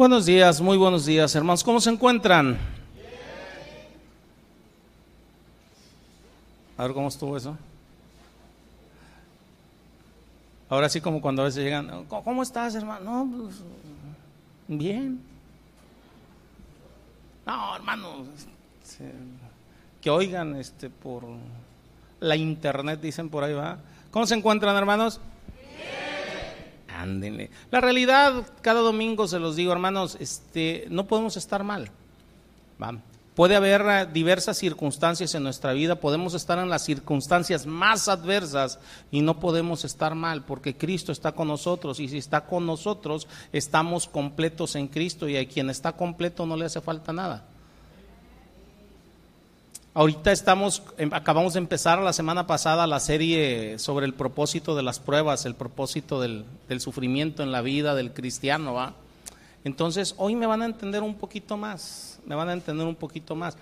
Buenos días, muy buenos días, hermanos. ¿Cómo se encuentran? A ver cómo estuvo eso. Ahora sí, como cuando a veces llegan, ¿cómo estás, hermano? No, pues, bien. No, hermano, que oigan este por la internet, dicen por ahí, va. ¿Cómo se encuentran, hermanos? La realidad, cada domingo se los digo, hermanos, este, no podemos estar mal. Puede haber eh, diversas circunstancias en nuestra vida, podemos estar en las circunstancias más adversas y no podemos estar mal porque Cristo está con nosotros y si está con nosotros estamos completos en Cristo y a quien está completo no le hace falta nada. Ahorita estamos, em, acabamos de empezar la semana pasada la serie sobre el propósito de las pruebas, el propósito del, sufrimiento en la vida del cristiano, ¿va? Entonces, hoy me van a entender un poquito más, me van a entender un poquito más.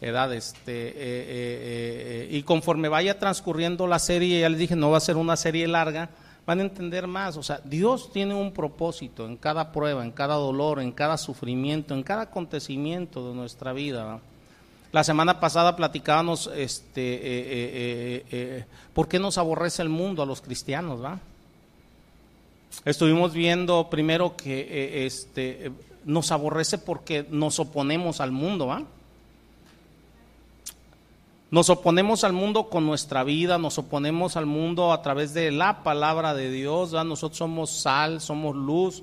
Edad, este, eh, eh, eh, y conforme vaya transcurriendo la serie, ya les dije, no va a ser una serie larga, van a entender más. O sea, Dios tiene un propósito en cada prueba, en cada dolor, en cada sufrimiento, en cada acontecimiento de nuestra vida. ¿va? La semana pasada platicábamos este, eh, eh, eh, por qué nos aborrece el mundo a los cristianos, ¿va? Estuvimos viendo primero que este, nos aborrece porque nos oponemos al mundo, ¿va? Nos oponemos al mundo con nuestra vida, nos oponemos al mundo a través de la palabra de Dios, ¿va? Nosotros somos sal, somos luz.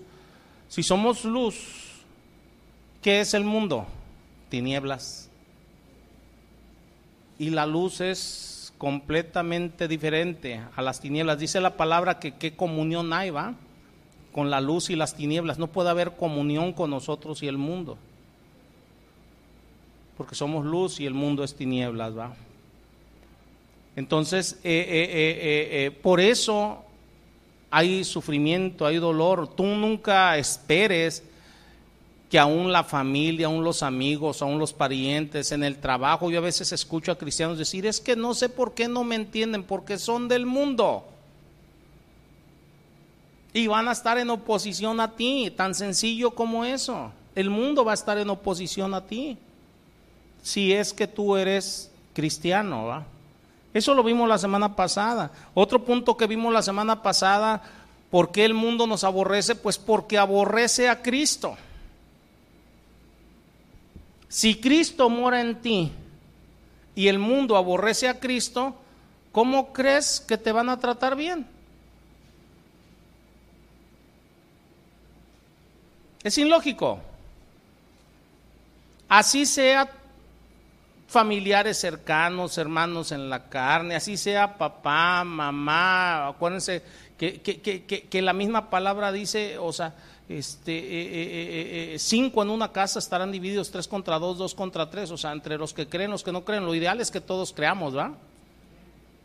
Si somos luz, ¿qué es el mundo? Tinieblas y la luz es completamente diferente a las tinieblas. Dice la palabra que qué comunión hay, ¿va? Con la luz y las tinieblas. No puede haber comunión con nosotros y el mundo. Porque somos luz y el mundo es tinieblas, ¿va? Entonces, eh, eh, eh, por eso hay sufrimiento, hay dolor. Tú nunca esperes que aún la familia, aún los amigos, aún los parientes, en el trabajo, yo a veces escucho a cristianos decir, es que no sé por qué no me entienden, porque son del mundo. Y van a estar en oposición a ti, tan sencillo como eso. El mundo va a estar en oposición a ti, si es que tú eres cristiano. ¿va? Eso lo vimos la semana pasada. Otro punto que vimos la semana pasada, ¿por qué el mundo nos aborrece? Pues porque aborrece a Cristo. Si Cristo mora en ti y el mundo aborrece a Cristo, ¿cómo crees que te van a tratar bien? Es ilógico. Así sea familiares cercanos, hermanos en la carne, así sea papá, mamá, acuérdense que, que la misma palabra dice, o sea, este, eh, eh, eh, cinco en una casa estarán divididos tres contra dos, dos contra tres, o sea, entre los que creen, los que no creen. Lo ideal es que todos creamos, ¿va?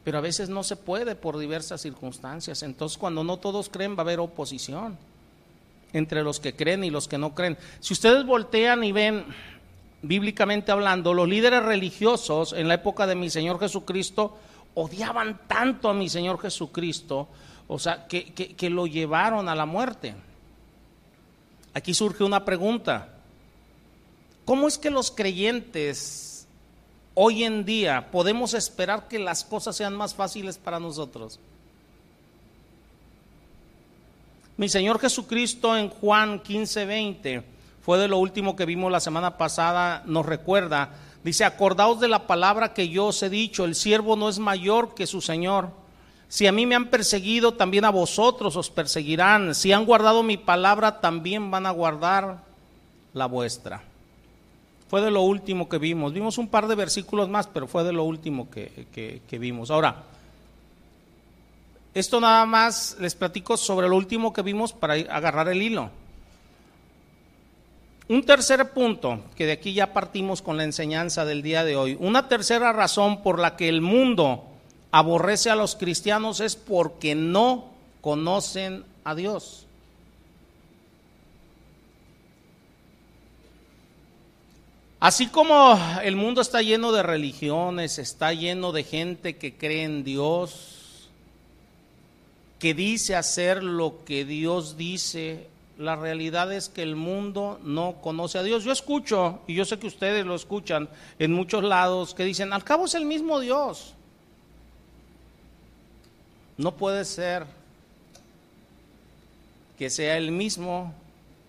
Pero a veces no se puede por diversas circunstancias. Entonces, cuando no todos creen, va a haber oposición entre los que creen y los que no creen. Si ustedes voltean y ven, bíblicamente hablando, los líderes religiosos en la época de mi Señor Jesucristo odiaban tanto a mi Señor Jesucristo, o sea, que, que lo llevaron a la muerte. Aquí surge una pregunta. ¿Cómo es que los creyentes hoy en día podemos esperar que las cosas sean más fáciles para nosotros? Mi Señor Jesucristo en Juan 15, 20, fue de lo último que vimos la semana pasada, nos recuerda, dice, acordaos de la palabra que yo os he dicho, el siervo no es mayor que su Señor. Si a mí me han perseguido, también a vosotros os perseguirán. Si han guardado mi palabra, también van a guardar la vuestra. Fue de lo último que vimos. Vimos un par de versículos más, pero fue de lo último que, vimos. Ahora, esto nada más les platico sobre lo último que vimos para agarrar el hilo. Un tercer punto, que de aquí ya partimos con la enseñanza del día de hoy. Una tercera razón por la que el mundo aborrece a los cristianos es porque no conocen a Dios. Así como el mundo está lleno de religiones, está lleno de gente que cree en Dios, que dice hacer lo que Dios dice la realidad es que el mundo no conoce a Dios. Yo escucho, y yo sé que ustedes lo escuchan en muchos lados, que dicen, al cabo es el mismo Dios. No puede ser que sea el mismo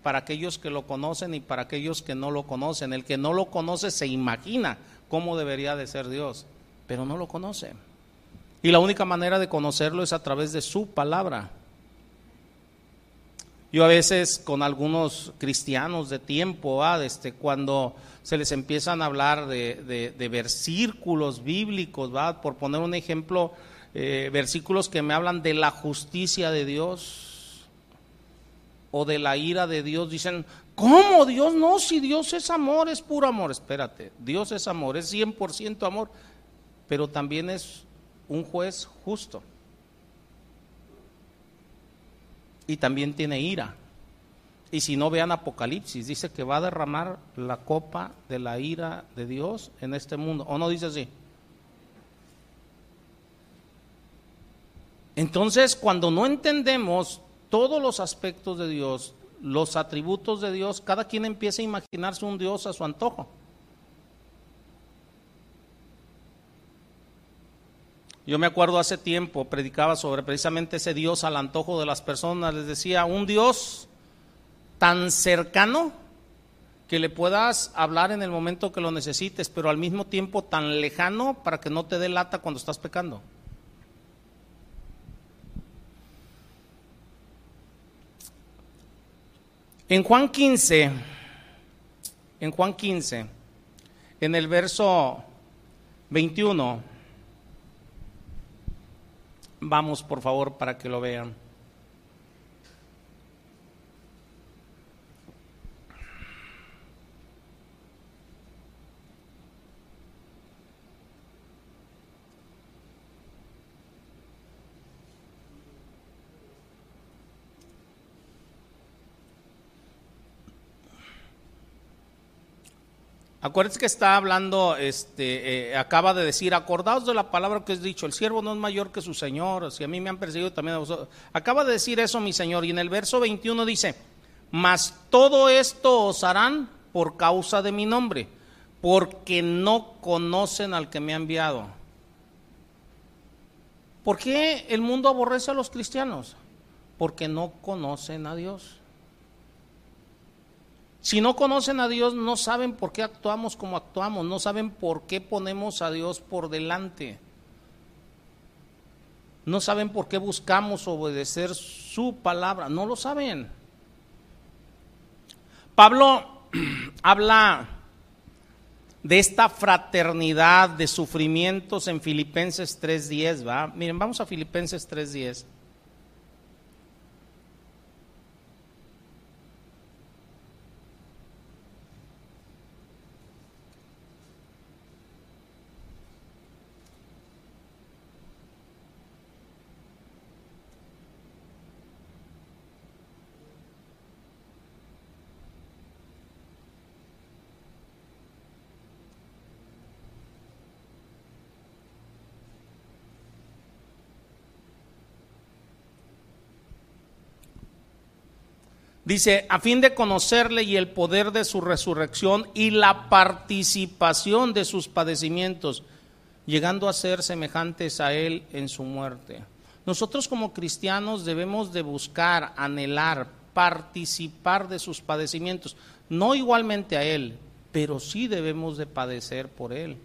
para aquellos que lo conocen y para aquellos que no lo conocen. El que no lo conoce se imagina cómo debería de ser Dios, pero no lo conoce. Y la única manera de conocerlo es a través de su palabra. Yo a veces con algunos cristianos de tiempo, este, cuando se les empiezan a hablar de, versículos bíblicos, ¿va? por poner un ejemplo, eh, versículos que me hablan de la justicia de Dios o de la ira de Dios, dicen, ¿cómo Dios no? Si Dios es amor, es puro amor. Espérate, Dios es amor, es 100% amor, pero también es un juez justo. y también tiene ira. Y si no vean Apocalipsis, dice que va a derramar la copa de la ira de Dios en este mundo. ¿O no dice así? Entonces, cuando no entendemos todos los aspectos de Dios, los atributos de Dios, cada quien empieza a imaginarse un Dios a su antojo. Yo me acuerdo hace tiempo, predicaba sobre precisamente ese Dios al antojo de las personas. Les decía, un Dios tan cercano que le puedas hablar en el momento que lo necesites, pero al mismo tiempo tan lejano para que no te dé lata cuando estás pecando. En Juan 15, en Juan 15, en el verso 21, Vamos, por favor, para que lo vean. Acuérdense que está hablando, este, eh, acaba de decir, acordaos de la palabra que es dicho, el siervo no es mayor que su señor, si a mí me han perseguido también a vosotros. Acaba de decir eso mi señor, y en el verso 21 dice, mas todo esto os harán por causa de mi nombre, porque no conocen al que me ha enviado. ¿Por qué el mundo aborrece a los cristianos? Porque no conocen a Dios. Si no conocen a Dios, no saben por qué actuamos como actuamos, no saben por qué ponemos a Dios por delante. No saben por qué buscamos obedecer su palabra, no lo saben. Pablo habla de esta fraternidad de sufrimientos en Filipenses 3.10, ¿va? Miren, vamos a Filipenses 3.10. Dice, a fin de conocerle y el poder de su resurrección y la participación de sus padecimientos, llegando a ser semejantes a él en su muerte. Nosotros como cristianos debemos de buscar, anhelar, participar de sus padecimientos, no igualmente a él, pero sí debemos de padecer por él,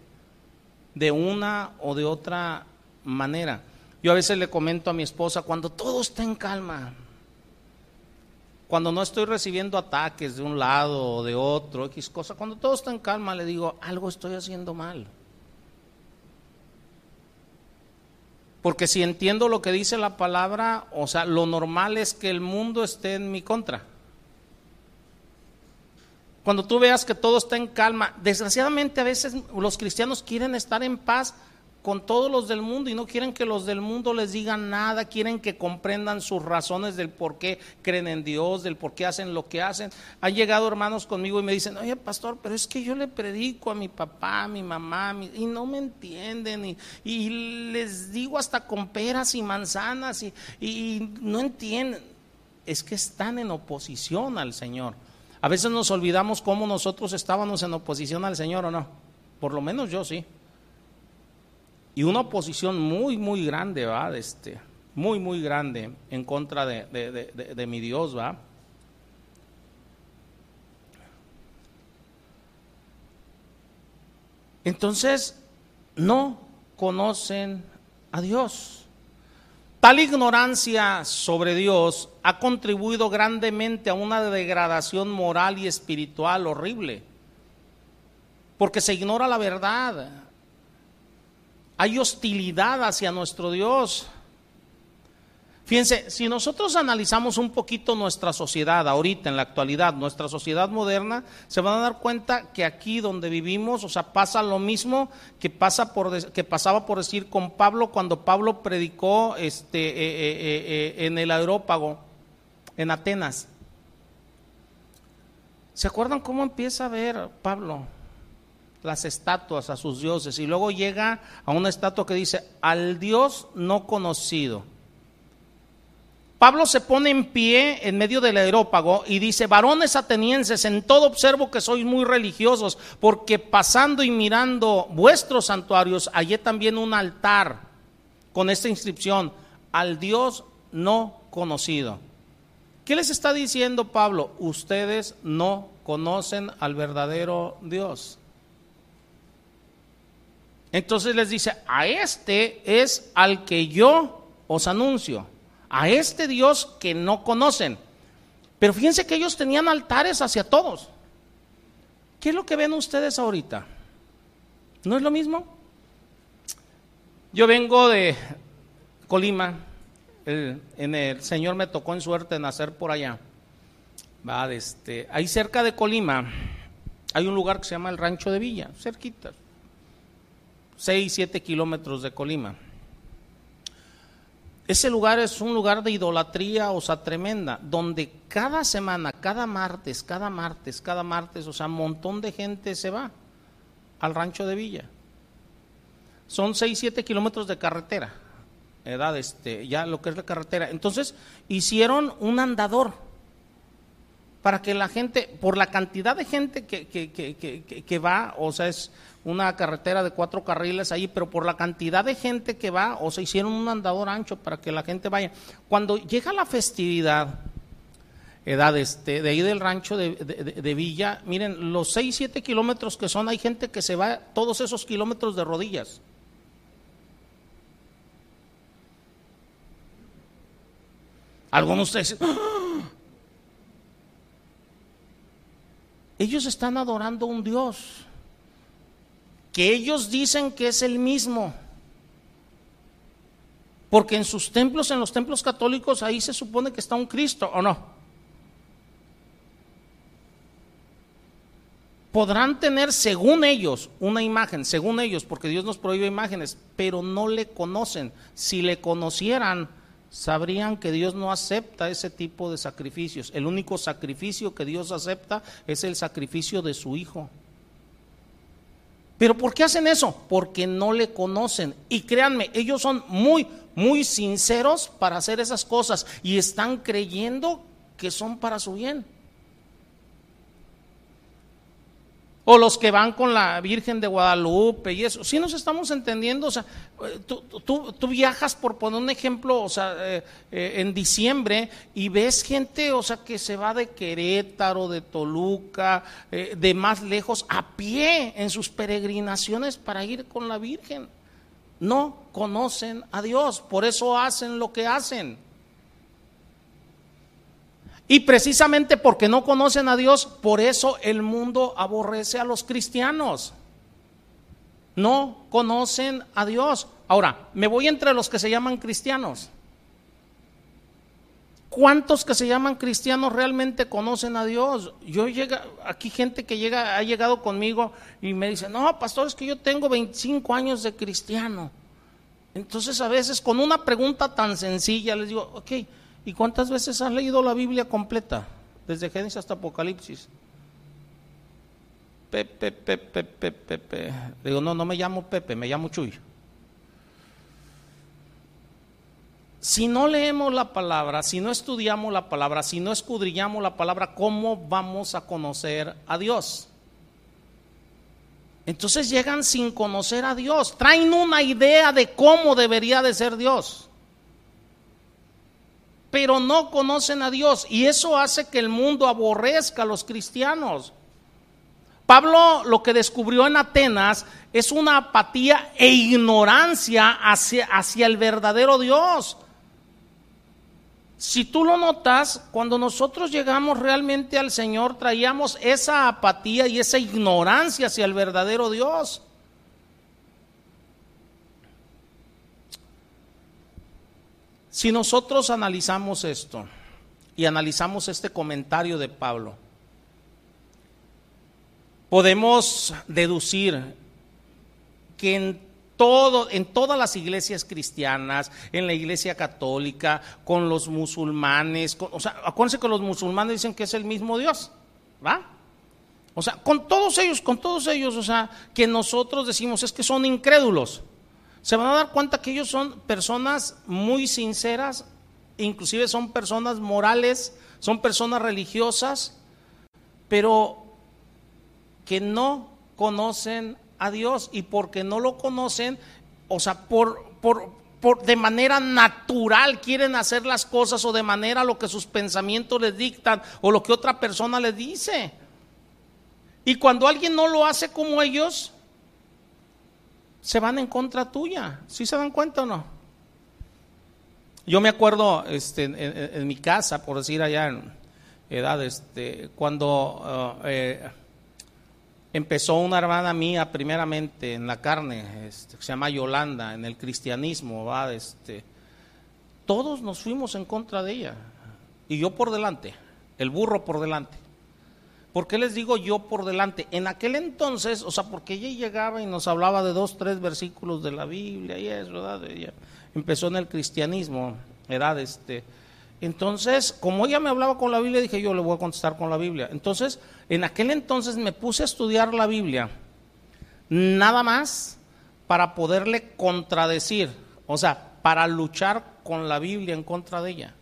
de una o de otra manera. Yo a veces le comento a mi esposa, cuando todo está en calma, cuando no estoy recibiendo ataques de un lado o de otro, X cosa, cuando todo está en calma, le digo, algo estoy haciendo mal. Porque si entiendo lo que dice la palabra, o sea, lo normal es que el mundo esté en mi contra. Cuando tú veas que todo está en calma, desgraciadamente a veces los cristianos quieren estar en paz, con todos los del mundo y no quieren que los del mundo les digan nada, quieren que comprendan sus razones del por qué creen en Dios, del por qué hacen lo que hacen. Han llegado hermanos conmigo y me dicen, oye pastor, pero es que yo le predico a mi papá, a mi mamá, y no me entienden, y, les digo hasta con peras y manzanas y no entienden. es que están en oposición al Señor. A veces nos olvidamos cómo nosotros estábamos en oposición al Señor o no. Por lo menos yo sí. Y una oposición muy, muy grande, ¿va? Este, muy, muy grande en contra de, de mi Dios, ¿va? Entonces, no conocen a Dios. Tal ignorancia sobre Dios ha contribuido grandemente a una degradación moral y espiritual horrible, porque se ignora la verdad. Hay hostilidad hacia nuestro Dios. Fíjense, si nosotros analizamos un poquito nuestra sociedad ahorita, en la actualidad, nuestra sociedad moderna, se van a dar cuenta que aquí donde vivimos, o sea, pasa lo mismo que, pasa por, que pasaba por decir con Pablo cuando Pablo predicó este, eh, eh, eh, en el aerópago, en Atenas. ¿Se acuerdan cómo empieza a ver Pablo las estatuas a sus dioses? Y luego llega a una estatua que dice, al Dios no conocido Pablo se pone en pie en medio del aerópago y dice, varones atenienses, en todo observo que sois muy religiosos, porque pasando y mirando vuestros santuarios, hallé también un altar con esta inscripción, al Dios no conocido. ¿Qué les está diciendo Pablo? Ustedes no conocen al verdadero Dios. Entonces les dice, a este es al que yo os anuncio a este Dios que no conocen. Pero fíjense que ellos tenían altares hacia todos. ¿Qué es lo que ven ustedes ahorita? ¿No es lo mismo? Yo vengo de Colima, el, en el Señor me tocó en suerte nacer por allá. Va, este, ahí cerca de Colima hay un lugar que se llama el Rancho de Villa, cerquita, 6, 7 kilómetros de Colima. Ese lugar es un lugar de idolatría, o sea, tremenda, donde cada semana, cada martes, cada martes, cada martes, o sea, un montón de gente se va al rancho de Villa. Son 6, 7 kilómetros de carretera, edad, este, ya lo que es la carretera. Entonces, hicieron un andador para que la gente, por la cantidad de gente que, que, que, que va, o sea, es una carretera de cuatro carriles ahí, pero por la cantidad de gente que va, o se hicieron un andador ancho para que la gente vaya. Cuando llega la festividad, edad este, de ahí del rancho de, Villa, miren, los seis, siete kilómetros que son, hay gente que se va todos esos kilómetros de rodillas. Algunos de ustedes ¡Ah! ellos están adorando a un Dios que ellos dicen que es el mismo. Porque en sus templos, en los templos católicos, ahí se supone que está un Cristo, ¿o no? Podrán tener, según ellos, una imagen, según ellos, porque Dios nos prohíbe imágenes, pero no le conocen. Si le conocieran, sabrían que Dios no acepta ese tipo de sacrificios. El único sacrificio que Dios acepta es el sacrificio de su Hijo. ¿Pero por qué hacen eso? Porque no le conocen. Y créanme, ellos son muy, muy sinceros para hacer esas cosas y están creyendo que son para su bien. O los que van con la Virgen de Guadalupe y eso. Si nos estamos entendiendo, o sea, eh, tú, viajas, por poner un ejemplo, o sea, eh, eh, en diciembre y ves gente, o sea, que se va de Querétaro, de Toluca, de más lejos, a pie en sus peregrinaciones para ir con la Virgen. No conocen a Dios, por eso hacen lo que hacen. Y precisamente porque no conocen a Dios, por eso el mundo aborrece a los cristianos. No conocen a Dios. Ahora, me voy entre los que se llaman cristianos. ¿Cuántos que se llaman cristianos realmente conocen a Dios? Yo llega, aquí gente que llega, ha llegado conmigo y me dice, no, pastor, es que yo tengo 25 años de cristiano. Entonces a veces con una pregunta tan sencilla les digo, ok, ¿Y cuántas veces has leído la Biblia completa? Desde Génesis hasta Apocalipsis. Pepe, Pepe, Pepe, Pepe. Digo, no, no me llamo Pepe, me llamo Chuy. si no leemos la palabra, si no estudiamos la palabra, si no escudriñamos la palabra, ¿cómo vamos a conocer a Dios? Entonces llegan sin conocer a Dios, traen una idea de cómo debería de ser Dios, pero no conocen a Dios y eso hace que el mundo aborrezca a los cristianos. Pablo lo que descubrió en Atenas es una apatía e ignorancia hacia, hacia el verdadero Dios. Si tú lo notas, cuando nosotros llegamos realmente al Señor, traíamos esa apatía y esa ignorancia hacia el verdadero Dios. Si nosotros analizamos esto y analizamos este comentario de Pablo, podemos deducir que en todo, en todas las iglesias cristianas, en la iglesia católica, con los musulmanes, o sea, acuérdense que los musulmanes dicen que es el mismo Dios, ¿va? O sea, con todos ellos, con todos ellos, o sea, que nosotros decimos es que son incrédulos. Se van a dar cuenta que ellos son personas muy sinceras, inclusive son personas morales, son personas religiosas, pero que no conocen a Dios y porque no lo conocen, o sea, por, por, por, de manera natural quieren hacer las cosas o de manera lo que sus pensamientos les dictan o lo que otra persona les dice. Y cuando alguien no lo hace como ellos, se van en contra tuya. ¿Sí se dan cuenta o no? Yo me acuerdo este, en, mi casa, por decir allá en edad, este, cuando... Uh, eh, empezó una hermana mía primeramente en la carne, este, se llama Yolanda, en el cristianismo, ¿va? Este, todos nos fuimos en contra de ella, y yo por delante, el burro por delante. ¿Por qué les digo yo por delante? En aquel entonces, o sea, porque ella llegaba y nos hablaba de dos, tres versículos de la Biblia y eso, ¿verdad? Ella empezó en el cristianismo, ¿verdad? Este, entonces, como ella me hablaba con la Biblia, dije yo le voy a contestar con la Biblia. Entonces, en aquel entonces me puse a estudiar la Biblia, nada más para poderle contradecir, o sea, para luchar con la Biblia en contra de ella.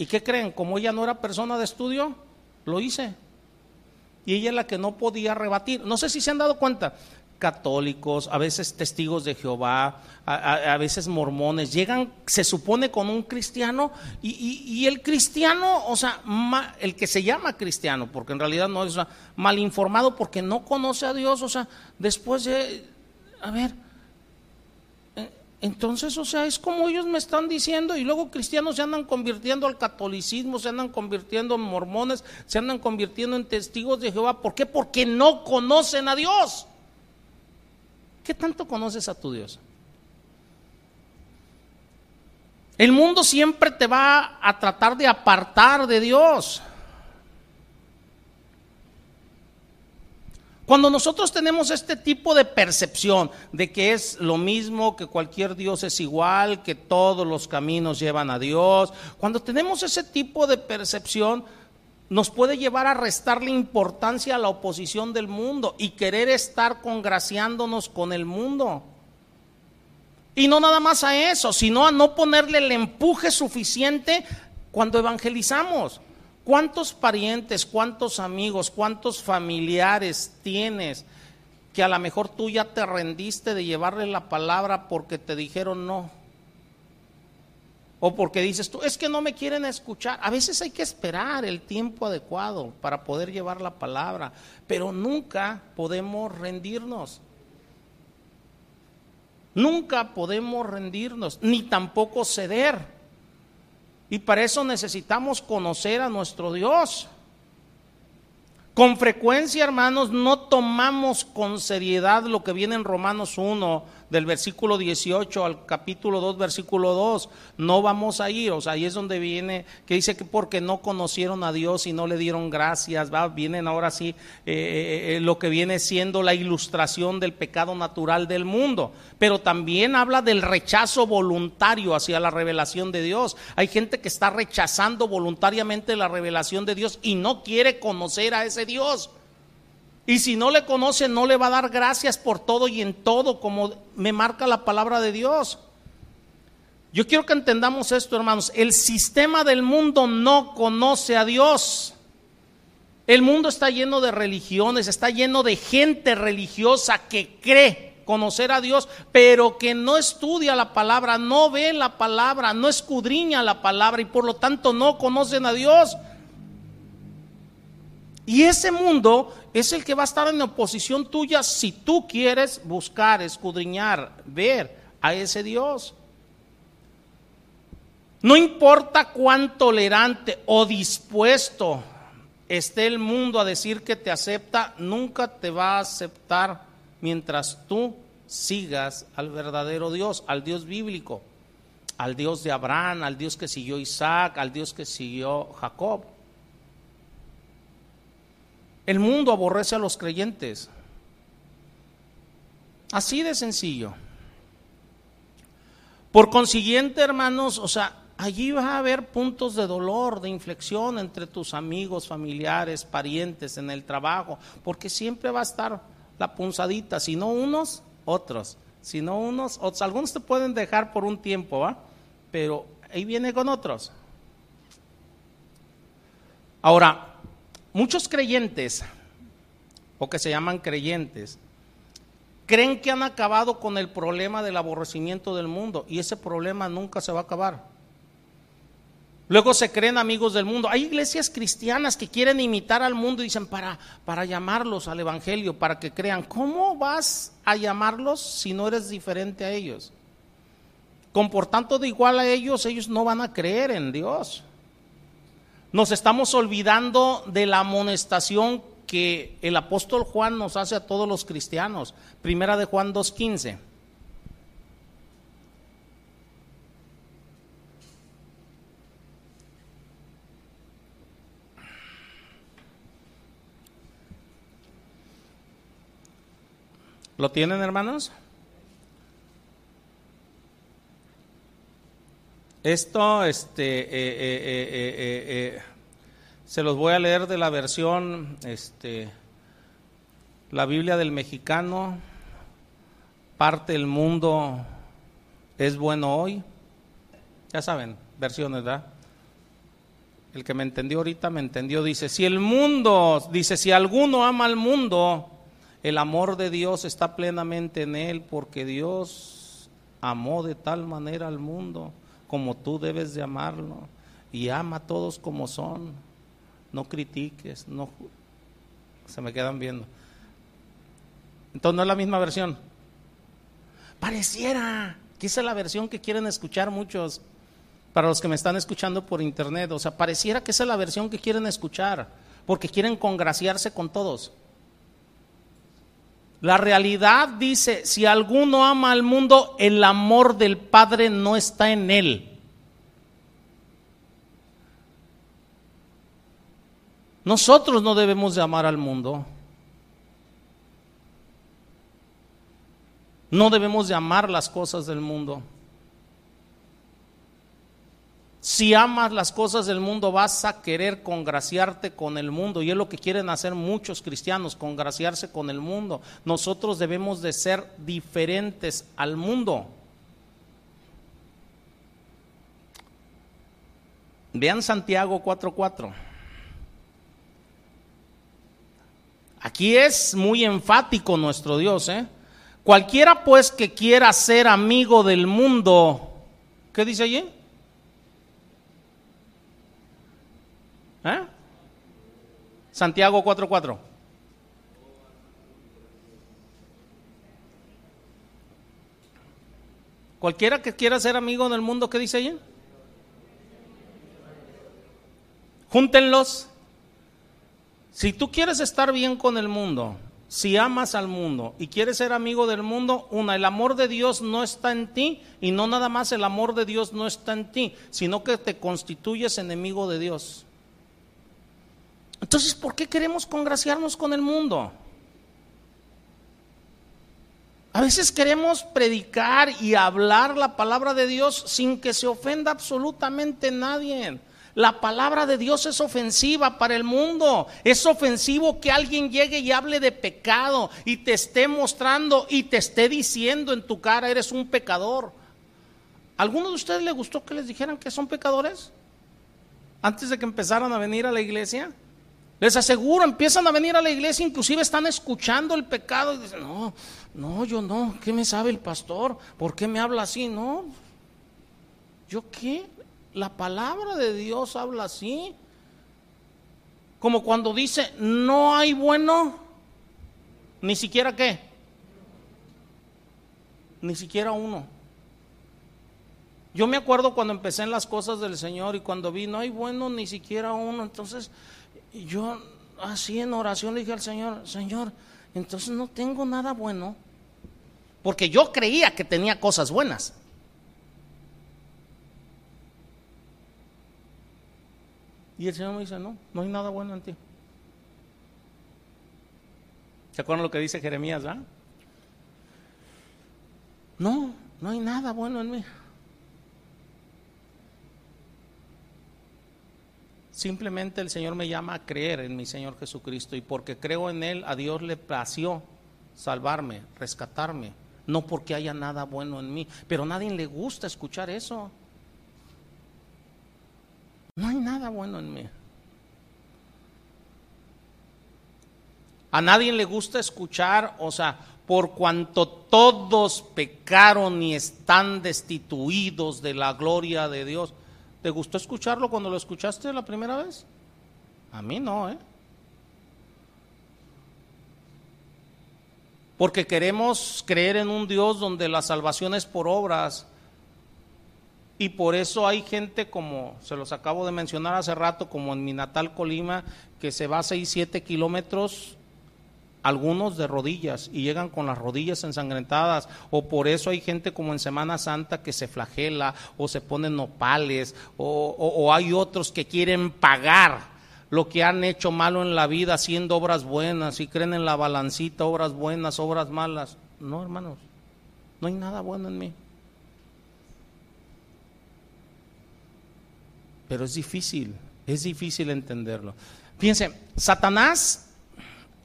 ¿Y qué creen? Como ella no era persona de estudio, lo hice. Y ella es la que no podía rebatir. No sé si se han dado cuenta católicos, a veces testigos de Jehová, a, veces mormones, llegan, se supone, con un cristiano y, el cristiano, o sea, el que se llama cristiano, porque en realidad no es mal informado porque no conoce a Dios, o sea, después de, a ver, entonces, o sea, es como ellos me están diciendo y luego cristianos se andan convirtiendo al catolicismo, se andan convirtiendo en mormones, se andan convirtiendo en testigos de Jehová. ¿Por qué? Porque no conocen a Dios. ¿Qué tanto conoces a tu Dios? El mundo siempre te va a tratar de apartar de Dios. Cuando nosotros tenemos este tipo de percepción de que es lo mismo, que cualquier Dios es igual, que todos los caminos llevan a Dios, cuando tenemos ese tipo de percepción, nos puede llevar a restarle importancia a la oposición del mundo y querer estar congraciándonos con el mundo. Y no nada más a eso, sino a no ponerle el empuje suficiente cuando evangelizamos. ¿Cuántos parientes, cuántos amigos, cuántos familiares tienes que a lo mejor tú ya te rendiste de llevarle la palabra porque te dijeron no? O porque dices tú, es que no me quieren escuchar. A veces hay que esperar el tiempo adecuado para poder llevar la palabra, pero nunca podemos rendirnos. Nunca podemos rendirnos, ni tampoco ceder. Y para eso necesitamos conocer a nuestro Dios. Con frecuencia, hermanos, no tomamos con seriedad lo que viene en Romanos 1 del versículo 18 al capítulo 2, versículo 2. No vamos a ir, o sea, ahí es donde viene, que dice que porque no conocieron a Dios y no le dieron gracias, ¿va? vienen ahora sí eh, eh, eh, lo que viene siendo la ilustración del pecado natural del mundo. Pero también habla del rechazo voluntario hacia la revelación de Dios. Hay gente que está rechazando voluntariamente la revelación de Dios y no quiere conocer a ese Dios. Y si no le conoce, no le va a dar gracias por todo y en todo, como me marca la palabra de Dios. Yo quiero que entendamos esto, hermanos. El sistema del mundo no conoce a Dios. El mundo está lleno de religiones, está lleno de gente religiosa que cree conocer a Dios, pero que no estudia la palabra, no ve la palabra, no escudriña la palabra y por lo tanto no conocen a Dios. Y ese mundo es el que va a estar en oposición tuya si tú quieres buscar, escudriñar, ver a ese Dios. No importa cuán tolerante o dispuesto esté el mundo a decir que te acepta, nunca te va a aceptar mientras tú sigas al verdadero Dios, al Dios bíblico, al Dios de Abraham, al Dios que siguió Isaac, al Dios que siguió Jacob. El mundo aborrece a los creyentes. Así de sencillo. Por consiguiente, hermanos, o sea, allí va a haber puntos de dolor, de inflexión entre tus amigos, familiares, parientes, en el trabajo, porque siempre va a estar la punzadita, si no unos, otros, si no unos, otros. Algunos te pueden dejar por un tiempo, ¿va? Pero ahí viene con otros. Ahora, muchos creyentes, o que se llaman creyentes, creen que han acabado con el problema del aborrecimiento del mundo y ese problema nunca se va a acabar. Luego se creen amigos del mundo. Hay iglesias cristianas que quieren imitar al mundo y dicen para, para llamarlos al Evangelio, para que crean. ¿Cómo vas a llamarlos si no eres diferente a ellos? Comportando de igual a ellos, ellos no van a creer en Dios. Nos estamos olvidando de la amonestación que el apóstol Juan nos hace a todos los cristianos. Primera de Juan 2.15. ¿Lo tienen, hermanos? Esto, este, eh, eh, eh, se los voy a leer de la versión, este, la Biblia del mexicano, parte del mundo es bueno hoy. Ya saben, versiones, ¿verdad? El que me entendió ahorita me entendió. Dice, si el mundo, dice, si alguno ama al mundo, el amor de Dios está plenamente en él porque Dios amó de tal manera al mundo como tú debes de amarlo y ama a todos como son. No critiques, no se me quedan viendo. Entonces no es la misma versión. Pareciera que esa es la versión que quieren escuchar muchos para los que me están escuchando por internet. O sea, pareciera que esa es la versión que quieren escuchar porque quieren congraciarse con todos. La realidad dice, si alguno ama al mundo, el amor del Padre no está en él. Nosotros no debemos de amar al mundo. No debemos de amar las cosas del mundo. Si amas las cosas del mundo, vas a querer congraciarte con el mundo. Y es lo que quieren hacer muchos cristianos, congraciarse con el mundo. Nosotros debemos de ser diferentes al mundo. Vean Santiago 4:4. Aquí es muy enfático nuestro Dios. ¿eh? Cualquiera pues que quiera ser amigo del mundo, ¿qué dice allí? ¿Eh? Santiago 4:4. Cualquiera que quiera ser amigo del mundo, ¿qué dice ella? Júntenlos. Si tú quieres estar bien con el mundo, si amas al mundo y quieres ser amigo del mundo, una, el amor de Dios no está en ti y no nada más el amor de Dios no está en ti, sino que te constituyes enemigo de Dios. Entonces, ¿por qué queremos congraciarnos con el mundo? A veces queremos predicar y hablar la palabra de Dios sin que se ofenda absolutamente nadie. La palabra de Dios es ofensiva para el mundo. Es ofensivo que alguien llegue y hable de pecado y te esté mostrando y te esté diciendo en tu cara, eres un pecador. ¿Alguno de ustedes le gustó que les dijeran que son pecadores? Antes de que empezaran a venir a la iglesia. Les aseguro, empiezan a venir a la iglesia, inclusive están escuchando el pecado y dicen, no, no, yo no, ¿qué me sabe el pastor? ¿Por qué me habla así? No, ¿yo qué? La palabra de Dios habla así. Como cuando dice, no hay bueno, ni siquiera qué, ni siquiera uno. Yo me acuerdo cuando empecé en las cosas del Señor y cuando vi, no hay bueno, ni siquiera uno. Entonces y yo así en oración le dije al Señor, Señor, entonces no tengo nada bueno. Porque yo creía que tenía cosas buenas. Y el Señor me dice, no, no hay nada bueno en ti. ¿Se acuerdan lo que dice Jeremías? Ah? No, no hay nada bueno en mí. Simplemente el Señor me llama a creer en mi Señor Jesucristo y porque creo en Él, a Dios le plació salvarme, rescatarme, no porque haya nada bueno en mí, pero a nadie le gusta escuchar eso. No hay nada bueno en mí. A nadie le gusta escuchar, o sea, por cuanto todos pecaron y están destituidos de la gloria de Dios. ¿Te gustó escucharlo cuando lo escuchaste la primera vez? A mí no, ¿eh? Porque queremos creer en un Dios donde la salvación es por obras. Y por eso hay gente como, se los acabo de mencionar hace rato, como en mi natal Colima, que se va a 6, 7 kilómetros algunos de rodillas y llegan con las rodillas ensangrentadas, o por eso hay gente como en Semana Santa que se flagela o se ponen nopales, o, hay otros que quieren pagar lo que han hecho malo en la vida haciendo obras buenas y creen en la balancita, obras buenas, obras malas. No, hermanos, no hay nada bueno en mí. Pero es difícil, es difícil entenderlo. Fíjense, Satanás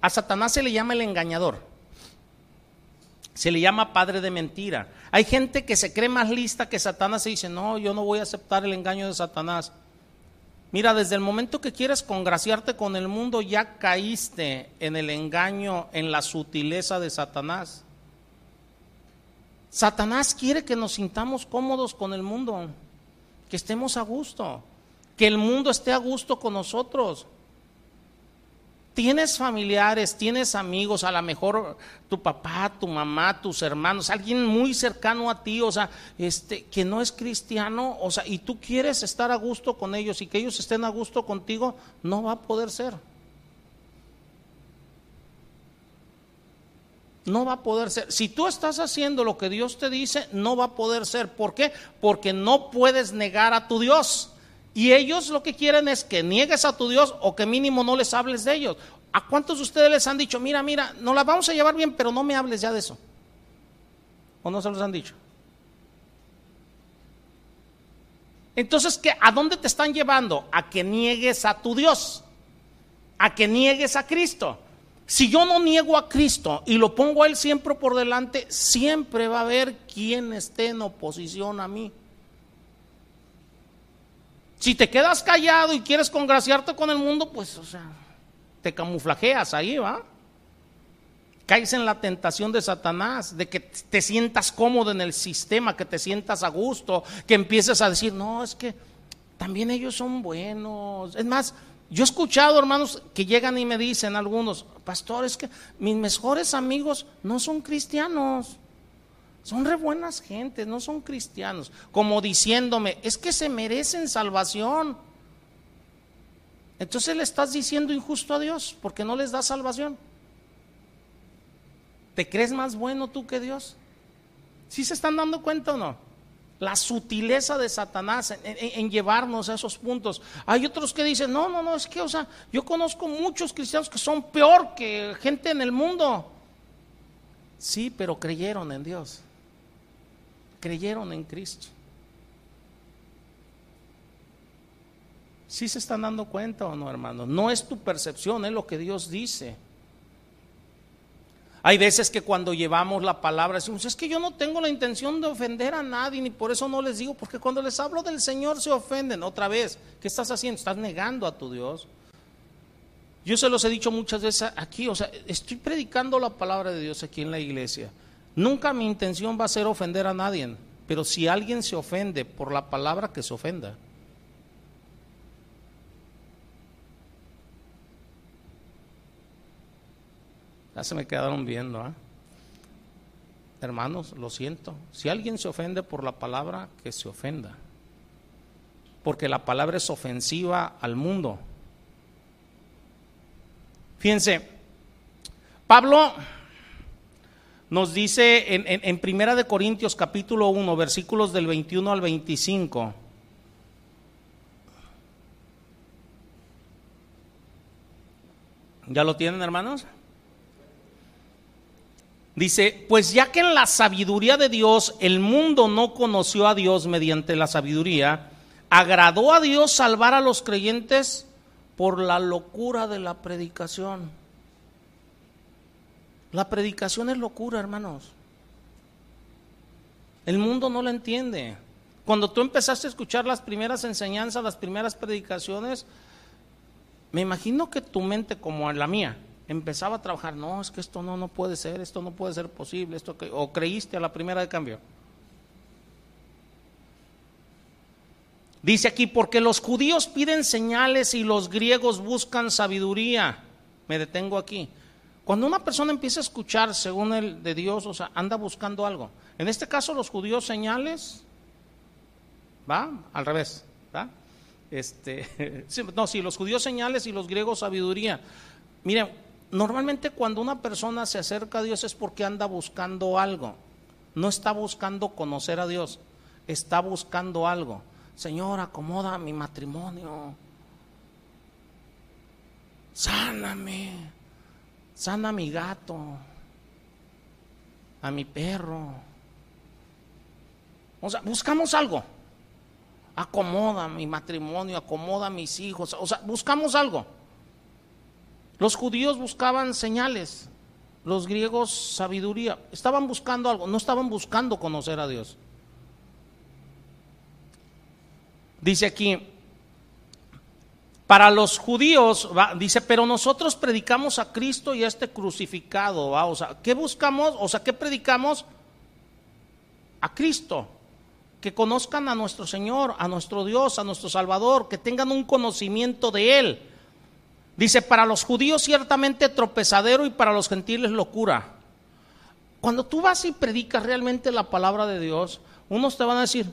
a Satanás se le llama el engañador. Se le llama padre de mentira. Hay gente que se cree más lista que Satanás y dice, no, yo no voy a aceptar el engaño de Satanás. Mira, desde el momento que quieres congraciarte con el mundo, ya caíste en el engaño, en la sutileza de Satanás. Satanás quiere que nos sintamos cómodos con el mundo, que estemos a gusto, que el mundo esté a gusto con nosotros. Tienes familiares, tienes amigos, a lo mejor tu papá, tu mamá, tus hermanos, alguien muy cercano a ti, o sea, este, que no es cristiano, o sea, y tú quieres estar a gusto con ellos y que ellos estén a gusto contigo, no va a poder ser. No va a poder ser. Si tú estás haciendo lo que Dios te dice, no va a poder ser. ¿Por qué? Porque no puedes negar a tu Dios. Y ellos lo que quieren es que niegues a tu Dios o que mínimo no les hables de ellos. ¿A cuántos de ustedes les han dicho, mira, mira, nos la vamos a llevar bien, pero no me hables ya de eso? ¿O no se los han dicho? Entonces, ¿qué, ¿a dónde te están llevando? A que niegues a tu Dios, a que niegues a Cristo. Si yo no niego a Cristo y lo pongo a Él siempre por delante, siempre va a haber quien esté en oposición a mí. Si te quedas callado y quieres congraciarte con el mundo, pues, o sea, te camuflajeas ahí, ¿va? Caes en la tentación de Satanás, de que te sientas cómodo en el sistema, que te sientas a gusto, que empieces a decir, no, es que también ellos son buenos. Es más, yo he escuchado, hermanos, que llegan y me dicen algunos, pastores, que mis mejores amigos no son cristianos. Son re buenas gentes, no son cristianos. Como diciéndome, es que se merecen salvación. Entonces le estás diciendo injusto a Dios porque no les da salvación. ¿Te crees más bueno tú que Dios? ¿Sí se están dando cuenta o no? La sutileza de Satanás en, en, llevarnos a esos puntos. Hay otros que dicen, no, no, no, es que, o sea, yo conozco muchos cristianos que son peor que gente en el mundo. Sí, pero creyeron en Dios creyeron en Cristo. ¿Sí se están dando cuenta o no, hermano? No es tu percepción, es lo que Dios dice. Hay veces que cuando llevamos la palabra decimos, es que yo no tengo la intención de ofender a nadie, ni por eso no les digo, porque cuando les hablo del Señor se ofenden. Otra vez, ¿qué estás haciendo? Estás negando a tu Dios. Yo se los he dicho muchas veces aquí, o sea, estoy predicando la palabra de Dios aquí en la iglesia. Nunca mi intención va a ser ofender a nadie, pero si alguien se ofende por la palabra, que se ofenda. Ya se me quedaron viendo. ¿ah? Hermanos, lo siento. Si alguien se ofende por la palabra, que se ofenda. Porque la palabra es ofensiva al mundo. Fíjense, Pablo nos dice en, Primera de Corintios capítulo 1, versículos del 21 al 25. ¿Ya lo tienen, hermanos? Dice, pues ya que en la sabiduría de Dios el mundo no conoció a Dios mediante la sabiduría, agradó a Dios salvar a los creyentes por la locura de la predicación. La predicación es locura, hermanos. El mundo no la entiende. Cuando tú empezaste a escuchar las primeras enseñanzas, las primeras predicaciones, me imagino que tu mente como la mía, empezaba a trabajar, no, es que esto no, no puede ser, esto no puede ser posible, esto o creíste a la primera de cambio. Dice aquí, porque los judíos piden señales y los griegos buscan sabiduría. Me detengo aquí. Cuando una persona empieza a escuchar según el de Dios, o sea, anda buscando algo. En este caso, los judíos señales, ¿va? Al revés, ¿va? Este, no, sí, los judíos señales y los griegos sabiduría. Miren, normalmente cuando una persona se acerca a Dios es porque anda buscando algo. No está buscando conocer a Dios, está buscando algo. Señor, acomoda mi matrimonio. Sáname. Sana a mi gato. A mi perro. O sea, buscamos algo. Acomoda mi matrimonio, acomoda mis hijos. O sea, buscamos algo. Los judíos buscaban señales, los griegos sabiduría. Estaban buscando algo, no estaban buscando conocer a Dios. Dice aquí, para los judíos, dice, pero nosotros predicamos a Cristo y a este crucificado. ¿qué buscamos? O sea, ¿qué predicamos? A Cristo. Que conozcan a nuestro Señor, a nuestro Dios, a nuestro Salvador, que tengan un conocimiento de Él. Dice, para los judíos ciertamente tropezadero y para los gentiles locura. Cuando tú vas y predicas realmente la palabra de Dios, unos te van a decir,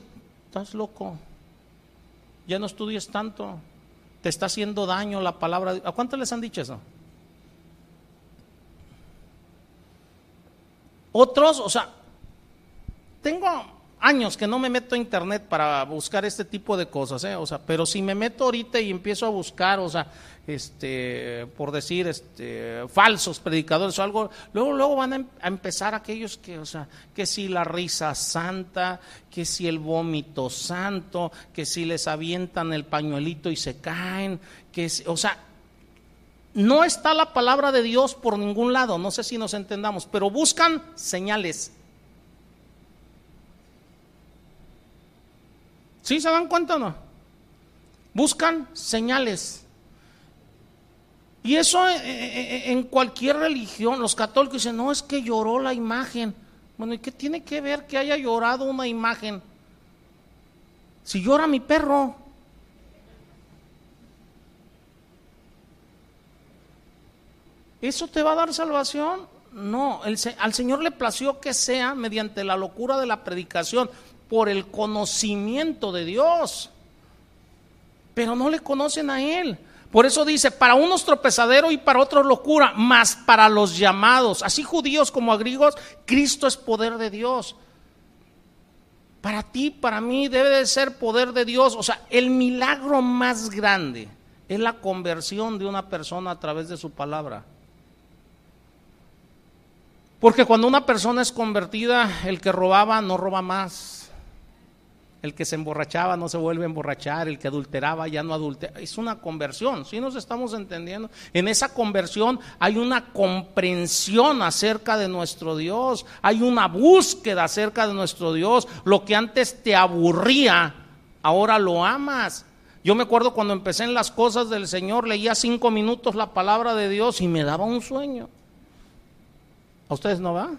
estás loco, ya no estudies tanto, te está haciendo daño la palabra. ¿A cuántos les han dicho eso? Otros, o sea, tengo años que no me meto a internet para buscar este tipo de cosas, ¿eh? o sea, pero si me meto ahorita y empiezo a buscar, o sea, este, por decir, este, falsos predicadores o algo, luego, luego van em, a, empezar aquellos que, o sea, que si la risa santa, que si el vómito santo, que si les avientan el pañuelito y se caen, que, o sea, no está la palabra de Dios por ningún lado, no sé si nos entendamos, pero buscan señales ¿Sí se dan cuenta o no? Buscan señales. Y eso eh, eh, eh, en cualquier religión, los católicos dicen, no, es que lloró la imagen. Bueno, ¿y qué tiene que ver que haya llorado una imagen? Si llora mi perro. ¿Eso te va a dar salvación? No, al Señor le plació que sea mediante la locura de la predicación por el conocimiento de Dios, pero no le conocen a Él. Por eso dice, para unos tropezadero y para otros locura, mas para los llamados, así judíos como griegos, Cristo es poder de Dios. Para ti, para mí, debe de ser poder de Dios. O sea, el milagro más grande es la conversión de una persona a través de su palabra. Porque cuando una persona es convertida, el que robaba no roba más. El que se emborrachaba no se vuelve a emborrachar, el que adulteraba ya no adultera. Es una conversión, ¿sí nos estamos entendiendo? En esa conversión hay una comprensión acerca de nuestro Dios, hay una búsqueda acerca de nuestro Dios. Lo que antes te aburría, ahora lo amas. Yo me acuerdo cuando empecé en las cosas del Señor, leía cinco minutos la palabra de Dios y me daba un sueño. ¿A ustedes no va?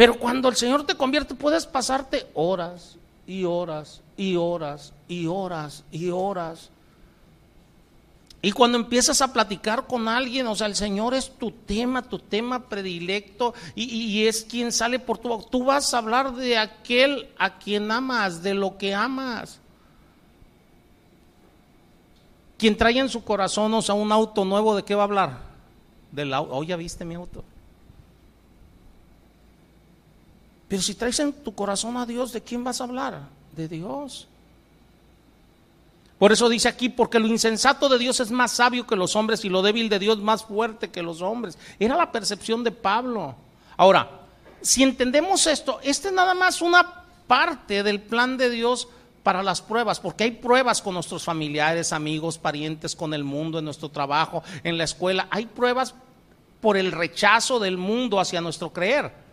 Pero cuando el Señor te convierte, puedes pasarte horas y horas y horas y horas y horas. Y cuando empiezas a platicar con alguien, o sea, el Señor es tu tema, tu tema predilecto, y, es quien sale por tu. Tú vas a hablar de aquel a quien amas, de lo que amas. Quien trae en su corazón, o sea, un auto nuevo, ¿de qué va a hablar? Del auto. Oh, ya viste mi auto. Pero si traes en tu corazón a Dios, ¿de quién vas a hablar? De Dios. Por eso dice aquí, porque lo insensato de Dios es más sabio que los hombres y lo débil de Dios más fuerte que los hombres. Era la percepción de Pablo. Ahora, si entendemos esto, esta es nada más una parte del plan de Dios para las pruebas, porque hay pruebas con nuestros familiares, amigos, parientes, con el mundo, en nuestro trabajo, en la escuela. Hay pruebas por el rechazo del mundo hacia nuestro creer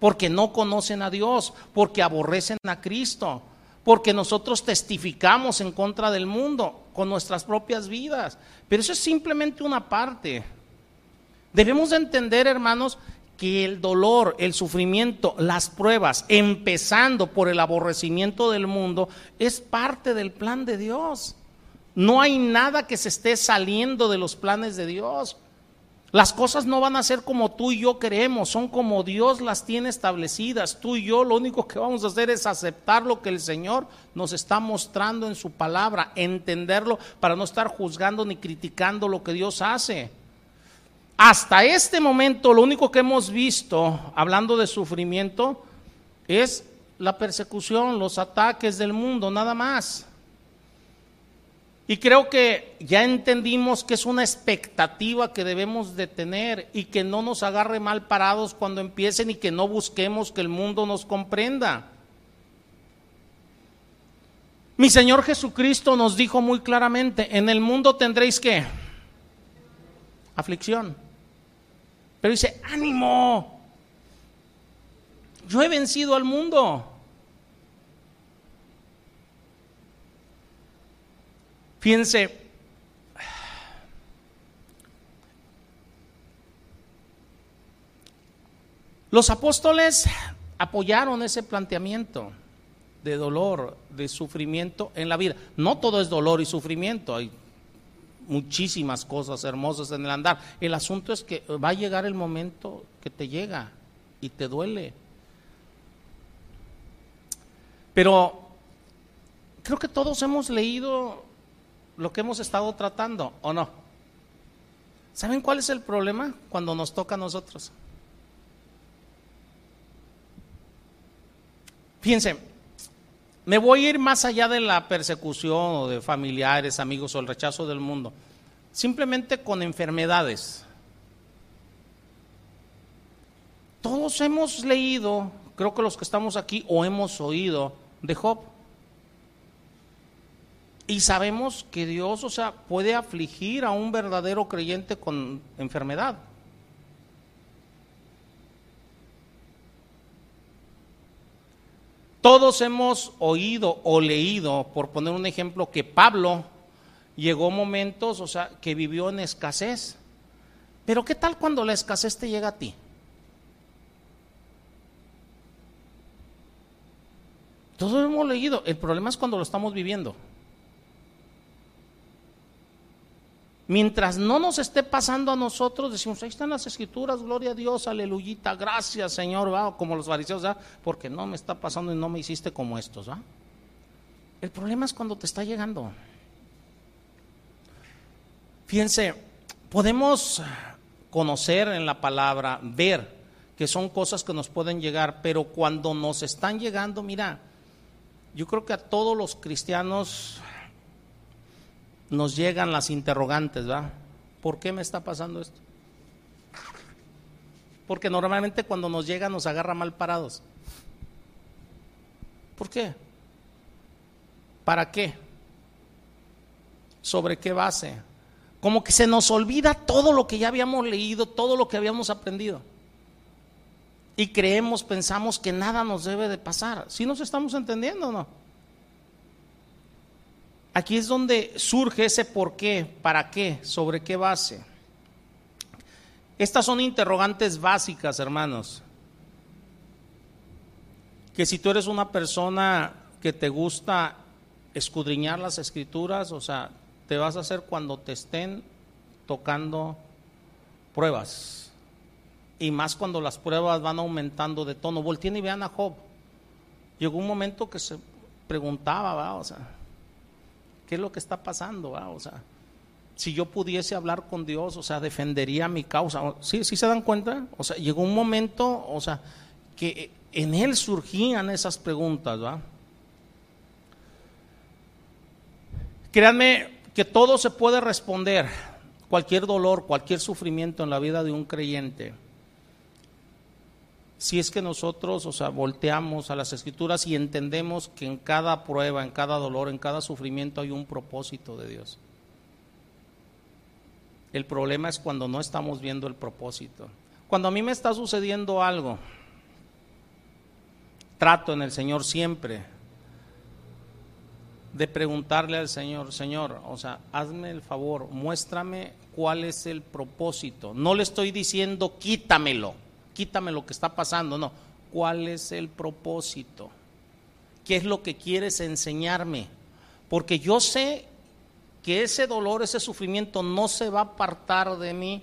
porque no conocen a Dios, porque aborrecen a Cristo, porque nosotros testificamos en contra del mundo con nuestras propias vidas. Pero eso es simplemente una parte. Debemos de entender, hermanos, que el dolor, el sufrimiento, las pruebas, empezando por el aborrecimiento del mundo, es parte del plan de Dios. No hay nada que se esté saliendo de los planes de Dios. Las cosas no van a ser como tú y yo queremos, son como Dios las tiene establecidas. Tú y yo lo único que vamos a hacer es aceptar lo que el Señor nos está mostrando en su palabra, entenderlo para no estar juzgando ni criticando lo que Dios hace. Hasta este momento lo único que hemos visto, hablando de sufrimiento, es la persecución, los ataques del mundo, nada más. Y creo que ya entendimos que es una expectativa que debemos de tener y que no nos agarre mal parados cuando empiecen y que no busquemos que el mundo nos comprenda. Mi Señor Jesucristo nos dijo muy claramente, en el mundo tendréis que aflicción. Pero dice, ánimo, yo he vencido al mundo. Fíjense, los apóstoles apoyaron ese planteamiento de dolor, de sufrimiento en la vida. No todo es dolor y sufrimiento, hay muchísimas cosas hermosas en el andar. El asunto es que va a llegar el momento que te llega y te duele. Pero creo que todos hemos leído lo que hemos estado tratando, ¿o no? ¿Saben cuál es el problema cuando nos toca a nosotros? Fíjense, me voy a ir más allá de la persecución o de familiares, amigos o el rechazo del mundo, simplemente con enfermedades. Todos hemos leído, creo que los que estamos aquí, o hemos oído de Job. Y sabemos que Dios, o sea, puede afligir a un verdadero creyente con enfermedad. Todos hemos oído o leído, por poner un ejemplo, que Pablo llegó momentos, o sea, que vivió en escasez. Pero ¿qué tal cuando la escasez te llega a ti? Todos hemos leído, el problema es cuando lo estamos viviendo. Mientras no nos esté pasando a nosotros, decimos, ahí están las escrituras, gloria a Dios, aleluyita, gracias Señor, ¿va? como los fariseos, porque no me está pasando y no me hiciste como estos. ¿va? El problema es cuando te está llegando. Fíjense, podemos conocer en la palabra, ver que son cosas que nos pueden llegar, pero cuando nos están llegando, mira, yo creo que a todos los cristianos nos llegan las interrogantes, ¿va? ¿Por qué me está pasando esto? Porque normalmente cuando nos llega nos agarra mal parados. ¿Por qué? ¿Para qué? ¿Sobre qué base? Como que se nos olvida todo lo que ya habíamos leído, todo lo que habíamos aprendido. Y creemos, pensamos que nada nos debe de pasar. ¿Sí nos estamos entendiendo o no? Aquí es donde surge ese por qué, para qué, sobre qué base. Estas son interrogantes básicas, hermanos. Que si tú eres una persona que te gusta escudriñar las escrituras, o sea, te vas a hacer cuando te estén tocando pruebas. Y más cuando las pruebas van aumentando de tono. Volteen y vean a Job. Llegó un momento que se preguntaba, ¿va? o sea, ¿qué es lo que está pasando? ¿va? O sea, si yo pudiese hablar con Dios, o sea, defendería mi causa. ¿Sí, ¿Sí se dan cuenta? O sea, llegó un momento, o sea, que en él surgían esas preguntas, ¿va? Créanme, que todo se puede responder, cualquier dolor, cualquier sufrimiento en la vida de un creyente, si es que nosotros, o sea, volteamos a las escrituras y entendemos que en cada prueba, en cada dolor, en cada sufrimiento hay un propósito de Dios. El problema es cuando no estamos viendo el propósito. Cuando a mí me está sucediendo algo, trato en el Señor siempre de preguntarle al Señor, Señor, o sea, hazme el favor, muéstrame cuál es el propósito. No le estoy diciendo quítamelo, quítame lo que está pasando, no, cuál es el propósito. ¿Qué es lo que quieres enseñarme? Porque yo sé que ese dolor, ese sufrimiento no se va a apartar de mí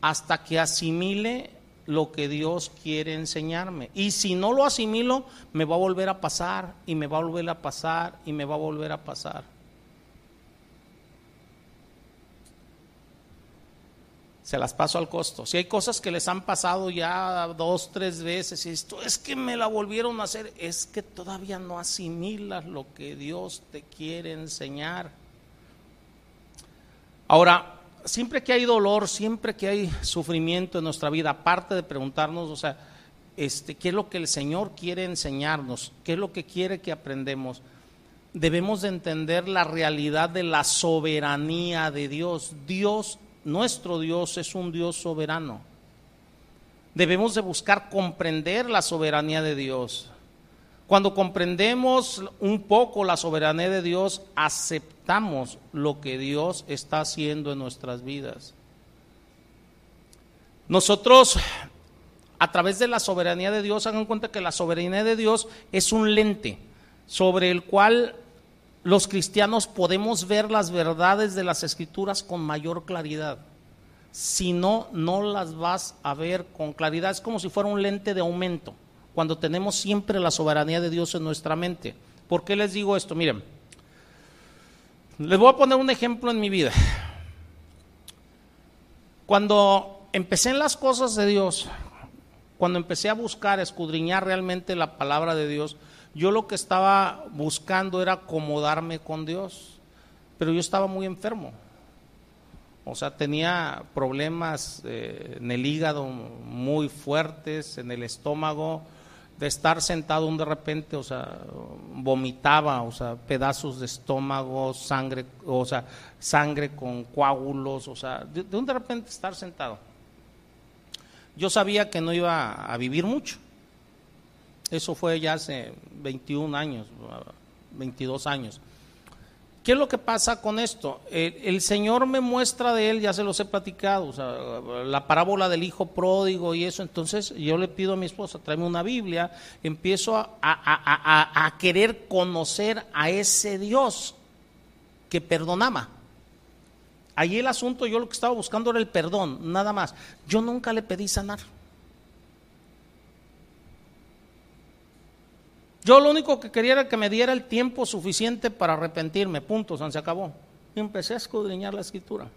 hasta que asimile lo que Dios quiere enseñarme. Y si no lo asimilo, me va a volver a pasar y me va a volver a pasar y me va a volver a pasar. Se las paso al costo. Si hay cosas que les han pasado ya dos, tres veces y esto es que me la volvieron a hacer, es que todavía no asimilas lo que Dios te quiere enseñar. Ahora, siempre que hay dolor, siempre que hay sufrimiento en nuestra vida, aparte de preguntarnos, o sea, este, ¿qué es lo que el Señor quiere enseñarnos? ¿Qué es lo que quiere que aprendemos? Debemos de entender la realidad de la soberanía de Dios. Dios, nuestro Dios, es un Dios soberano. Debemos de buscar comprender la soberanía de Dios. Cuando comprendemos un poco la soberanía de Dios, aceptamos lo que Dios está haciendo en nuestras vidas. Nosotros, a través de la soberanía de Dios, hagan cuenta que la soberanía de Dios es un lente sobre el cual los cristianos podemos ver las verdades de las escrituras con mayor claridad. Si no, no las vas a ver con claridad. Es como si fuera un lente de aumento cuando tenemos siempre la soberanía de Dios en nuestra mente. ¿Por qué les digo esto? Miren, les voy a poner un ejemplo en mi vida. Cuando empecé en las cosas de Dios, cuando empecé a buscar, a escudriñar realmente la palabra de Dios, yo lo que estaba buscando era acomodarme con Dios, pero yo estaba muy enfermo. O sea, tenía problemas eh, en el hígado muy fuertes, en el estómago, de estar sentado un de repente, o sea, vomitaba, o sea, pedazos de estómago, sangre, o sea, sangre con coágulos, o sea, de, un de repente estar sentado. Yo sabía que no iba a vivir mucho. Eso fue ya hace 21 años, 22 años. ¿Qué es lo que pasa con esto? El, Señor me muestra de él, ya se los he platicado, la parábola del hijo pródigo y eso. Entonces yo le pido a mi esposa, tráeme una Biblia, empiezo a, a querer conocer a ese Dios que perdonaba. Allí el asunto, yo lo que estaba buscando era el perdón, nada más. Yo nunca le pedí sanar. Yo lo único que quería era que me diera el tiempo suficiente para arrepentirme, punto, se acabó. Y empecé a escudriñar la escritura.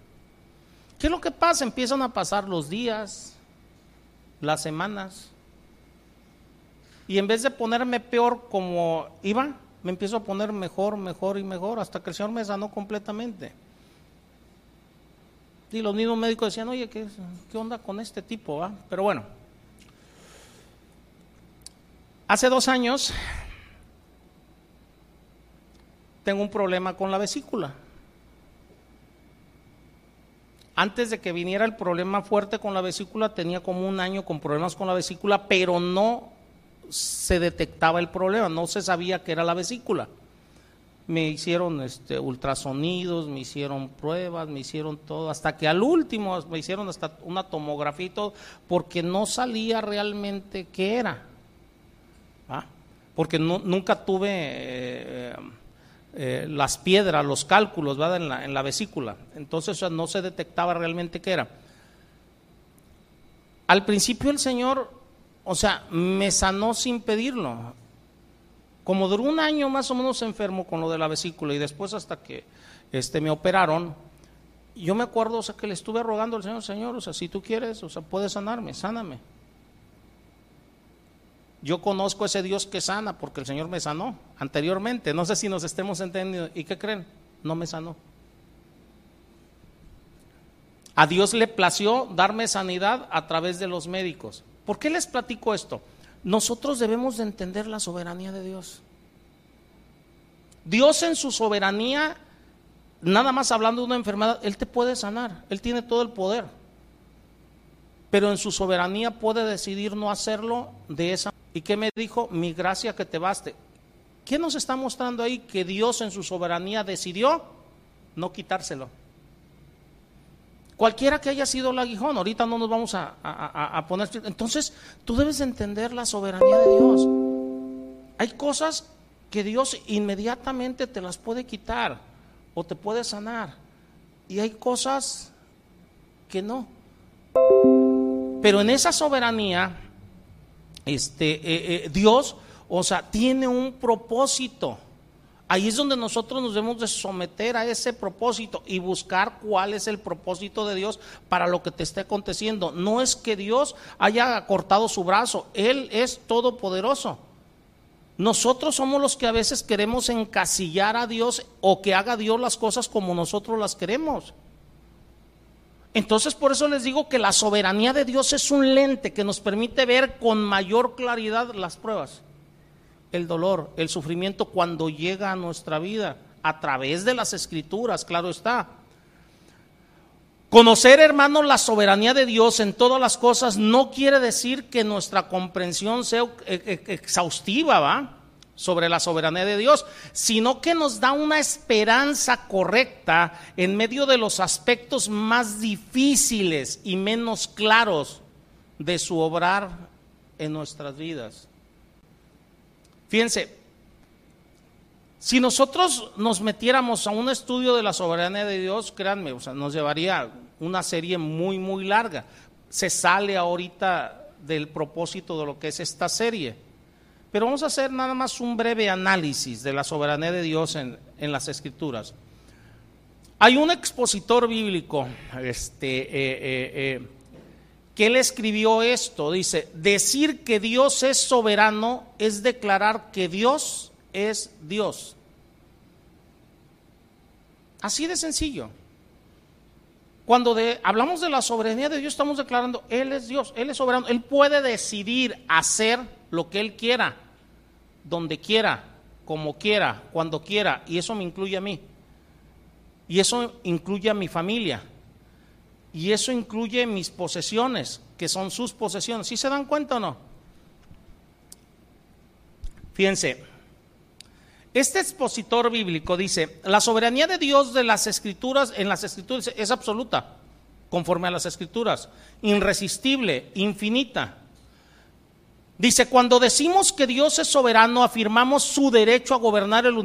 ¿Qué es lo que pasa? Empiezan a pasar los días, las semanas, y en vez de ponerme peor como iba, me empiezo a poner mejor, mejor y mejor, hasta que el Señor me sanó completamente. Y los mismos médicos decían, oye, ¿qué, onda con este tipo? Ah? Pero bueno, Hace dos años tengo un problema con la vesícula. Antes de que viniera el problema fuerte con la vesícula, tenía como un año con problemas con la vesícula, pero no se detectaba el problema, no se sabía que era la vesícula. Me hicieron este, ultrasonidos, me hicieron pruebas, me hicieron todo, hasta que al último me hicieron hasta una tomografía y todo, porque no salía realmente qué era. Porque nunca tuve eh, eh, las piedras, los cálculos En, la, vesícula. Entonces no se detectaba realmente qué era. Al principio el Señor o sea, me sanó sin pedirlo. Como duró un año más o menos enfermo con lo de la vesícula y después hasta que este, me operaron, yo me acuerdo, o que le estuve rogando al Señor, Señor, o sea, si tú quieres, o sea, puedes sanarme, sáname. Yo conozco ese Dios que sana porque el Señor me sanó anteriormente. No sé si nos estemos entendiendo. ¿Y qué creen? No me sanó. A Dios le plació darme sanidad a través de los médicos. ¿Por qué les platico esto? Nosotros debemos de entender la soberanía de Dios. Dios en su soberanía, nada más hablando de una enfermedad, Él te puede sanar, Él tiene todo el poder. Pero en su soberanía puede decidir no hacerlo de esa. ¿Y qué me dijo? Mi gracia que te baste. ¿Qué nos está mostrando ahí? Que Dios en su soberanía decidió no quitárselo. Cualquiera que haya sido el aguijón, ahorita no nos vamos a, poner. Entonces, tú debes entender la soberanía de Dios. Hay cosas que Dios inmediatamente te las puede quitar o te puede sanar. Y hay cosas que no. Pero en esa soberanía, este, eh, eh, Dios, o sea, tiene un propósito. Ahí es donde nosotros nos debemos de someter a ese propósito y buscar cuál es el propósito de Dios para lo que te esté aconteciendo. No es que Dios haya cortado su brazo, Él es todopoderoso. Nosotros somos los que a veces queremos encasillar a Dios o que haga Dios las cosas como nosotros las queremos. Entonces por eso les digo que la soberanía de Dios es un lente que nos permite ver con mayor claridad las pruebas el dolor, el sufrimiento cuando llega a nuestra vida, a través de las escrituras, claro está. Conocer, hermanos, la soberanía de Dios en todas las cosas no quiere decir que nuestra comprensión sea exhaustiva, ¿va? Sobre la soberanía de Dios, sino que nos da una esperanza correcta en medio de los aspectos más difíciles y menos claros de su obrar en nuestras vidas. Fíjense, si nosotros nos metiéramos a un estudio de la soberanía de Dios, créanme, nos llevaría una serie muy, muy larga. Se sale ahorita del propósito de lo que es esta serie. Pero vamos a hacer nada más un breve análisis de la soberanía de Dios en, en las escrituras. Hay un expositor bíblico, este, eh, eh, eh, que él escribió esto. Dice, decir que Dios es soberano es declarar que Dios es Dios. Así de sencillo. Cuando hablamos de la soberanía de Dios, estamos declarando, Él es Dios, Él es soberano, Él puede decidir hacer lo que Él quiera, donde quiera, como quiera, cuando quiera, y eso me incluye a mí. Y eso incluye a mi familia. Y eso incluye mis posesiones, que son sus posesiones. ¿Sí se dan cuenta o no? Fíjense, este expositor bíblico dice, la soberanía de Dios de las escrituras, en las escrituras es absoluta, conforme a las escrituras, irresistible, infinita. Dice, cuando decimos que Dios es soberano, afirmamos su derecho a gobernar el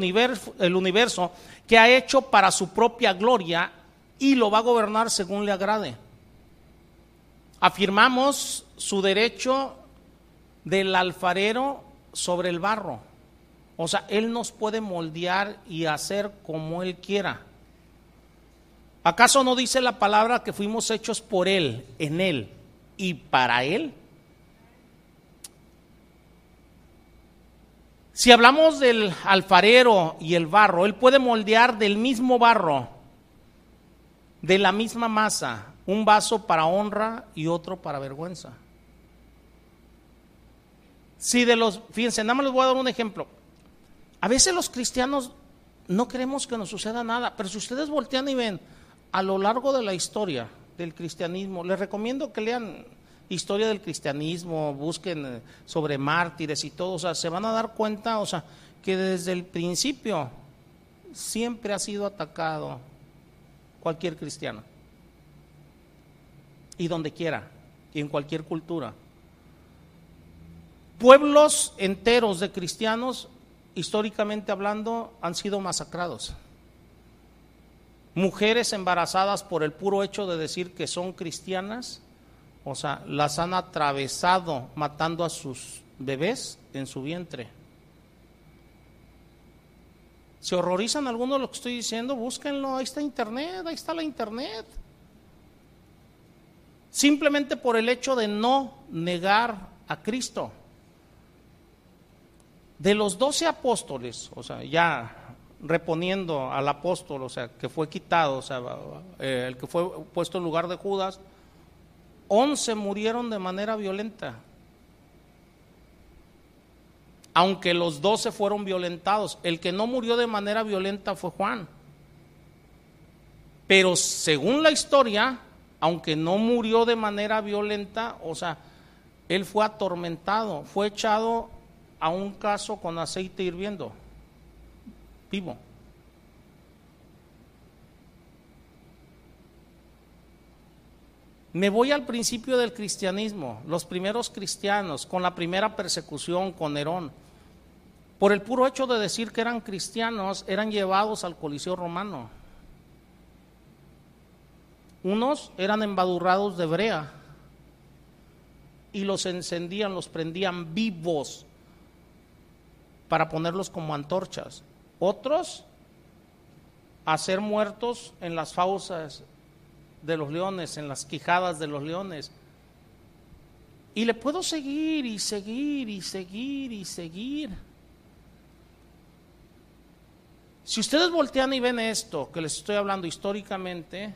universo, que ha hecho para su propia gloria y lo va a gobernar según le agrade. Afirmamos su derecho del alfarero sobre el barro. O sea, Él nos puede moldear y hacer como Él quiera. ¿Acaso no dice la palabra que fuimos hechos por Él, en Él y para Él? Si hablamos del alfarero y el barro, Él puede moldear del mismo barro de la misma masa, un vaso para honra y otro para vergüenza. Si de los, fíjense, nada más les voy a dar un ejemplo. A veces los cristianos no queremos que nos suceda nada, pero si ustedes voltean y ven a lo largo de la historia del cristianismo, les recomiendo que lean historia del cristianismo, busquen eh, sobre mártires y todo, o sea, se van a dar cuenta, o sea, que desde el principio siempre ha sido atacado cualquier cristiano. Y donde quiera, y en cualquier cultura. Pueblos enteros de cristianos, históricamente hablando, han sido masacrados. Mujeres embarazadas por el puro hecho de decir que son cristianas, o sea, las han atravesado matando a sus bebés en su vientre. ¿Se horrorizan algunos de lo que estoy diciendo? Búsquenlo, ahí está internet, ahí está la internet. Simplemente por el hecho de no negar a Cristo. De los doce apóstoles, o sea, ya reponiendo al apóstol, o sea, que fue quitado, o sea, eh, el que fue puesto en lugar de Judas, once murieron de manera violenta aunque los doce fueron violentados. El que no murió de manera violenta fue Juan. Pero según la historia, aunque no murió de manera violenta, o sea, él fue atormentado, fue echado a un caso con aceite hirviendo, vivo. Me voy al principio del cristianismo, los primeros cristianos, con la primera persecución, con Nerón. Por el puro hecho de decir que eran cristianos, eran llevados al Coliseo romano. Unos eran embadurrados de brea y los encendían, los prendían vivos para ponerlos como antorchas. Otros a ser muertos en las fauces de los leones, en las quijadas de los leones. Y le puedo seguir y seguir y seguir y seguir. Si ustedes voltean y ven esto que les estoy hablando históricamente,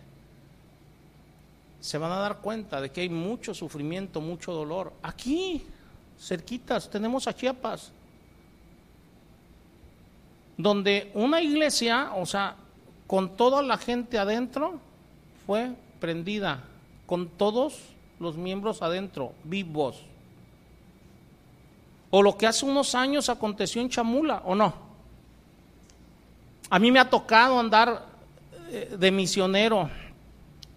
se van a dar cuenta de que hay mucho sufrimiento, mucho dolor. Aquí, cerquitas, tenemos a Chiapas, donde una iglesia, o sea, con toda la gente adentro, fue prendida con todos los miembros adentro, vivos. O lo que hace unos años aconteció en Chamula, ¿o no? A mí me ha tocado andar eh, de misionero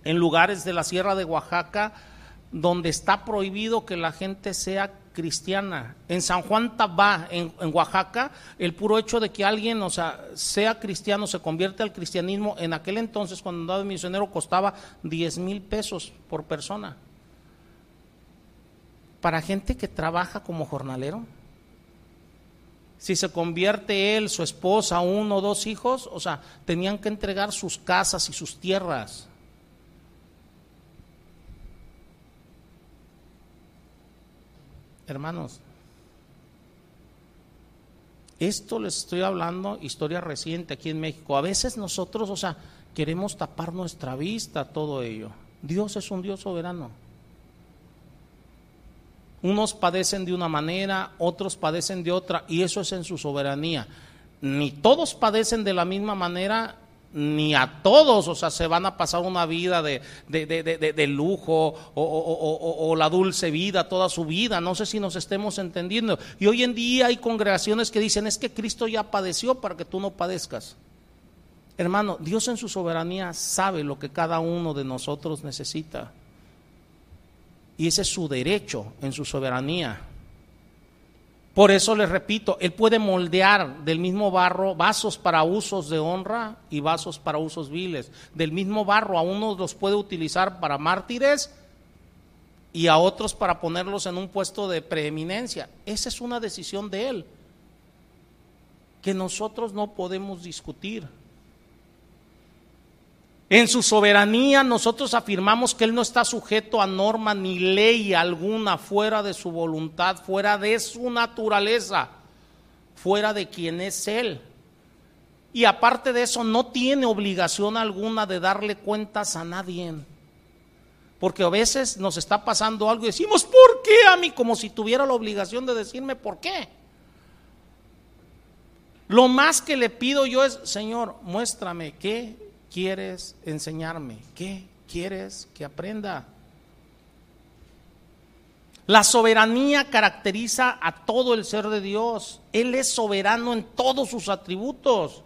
en lugares de la Sierra de Oaxaca donde está prohibido que la gente sea cristiana. En San Juan Tabá, en, Oaxaca, el puro hecho de que alguien, o sea, sea cristiano, se convierte al cristianismo, en aquel entonces, cuando andaba de misionero, costaba 10 mil pesos por persona. Para gente que trabaja como jornalero. Si se convierte él, su esposa, uno o dos hijos, o sea, tenían que entregar sus casas y sus tierras. Hermanos, esto les estoy hablando, historia reciente aquí en México. A veces nosotros, o sea, queremos tapar nuestra vista a todo ello. Dios es un Dios soberano. Unos padecen de una manera, otros padecen de otra, y eso es en su soberanía. Ni todos padecen de la misma manera, ni a todos, o sea, se van a pasar una vida de, de, lujo o, la dulce vida toda su vida. No sé si nos estemos entendiendo. Y hoy en día hay congregaciones que dicen, es que Cristo ya padeció para que tú no padezcas. Hermano, Dios en su soberanía sabe lo que cada uno de nosotros necesita. Y ese es su derecho en su soberanía. Por eso les repito, Él puede moldear del mismo barro vasos para usos de honra y vasos para usos viles. Del mismo barro a unos los puede utilizar para mártires y a otros para ponerlos en un puesto de preeminencia. Esa es una decisión de Él que nosotros no podemos discutir. En su soberanía nosotros afirmamos que Él no está sujeto a norma ni ley alguna fuera de su voluntad, fuera de su naturaleza, fuera de quien es Él. Y aparte de eso, no tiene obligación alguna de darle cuentas a nadie. Porque a veces nos está pasando algo y decimos, ¿por qué a mí? Como si tuviera la obligación de decirme por qué. Lo más que le pido yo es, Señor, muéstrame qué quieres enseñarme, qué quieres que aprenda. La soberanía caracteriza a todo el ser de Dios. Él es soberano en todos sus atributos.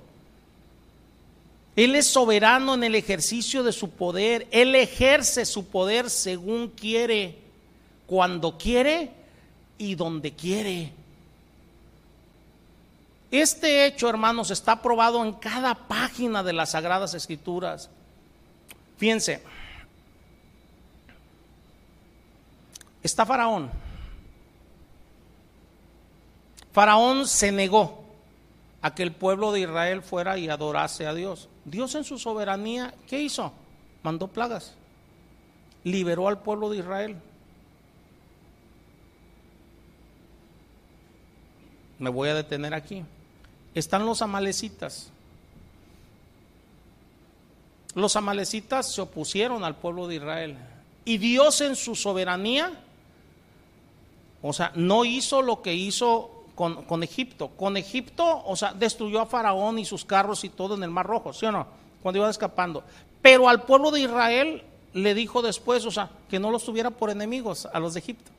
Él es soberano en el ejercicio de su poder. Él ejerce su poder según quiere, cuando quiere y donde quiere. Este hecho, hermanos, está probado en cada página de las Sagradas Escrituras. Fíjense, está Faraón. Faraón se negó a que el pueblo de Israel fuera y adorase a Dios. Dios en su soberanía, ¿qué hizo? Mandó plagas. Liberó al pueblo de Israel. Me voy a detener aquí. Están los amalecitas. Los amalecitas se opusieron al pueblo de Israel. Y Dios en su soberanía o sea, no hizo lo que hizo con, Egipto. Con Egipto, o sea, destruyó a Faraón y sus carros y todo en el Mar Rojo, ¿sí o no? Cuando iba escapando. Pero al pueblo de Israel le dijo después, o sea, que no los tuviera por enemigos a los de Egipto.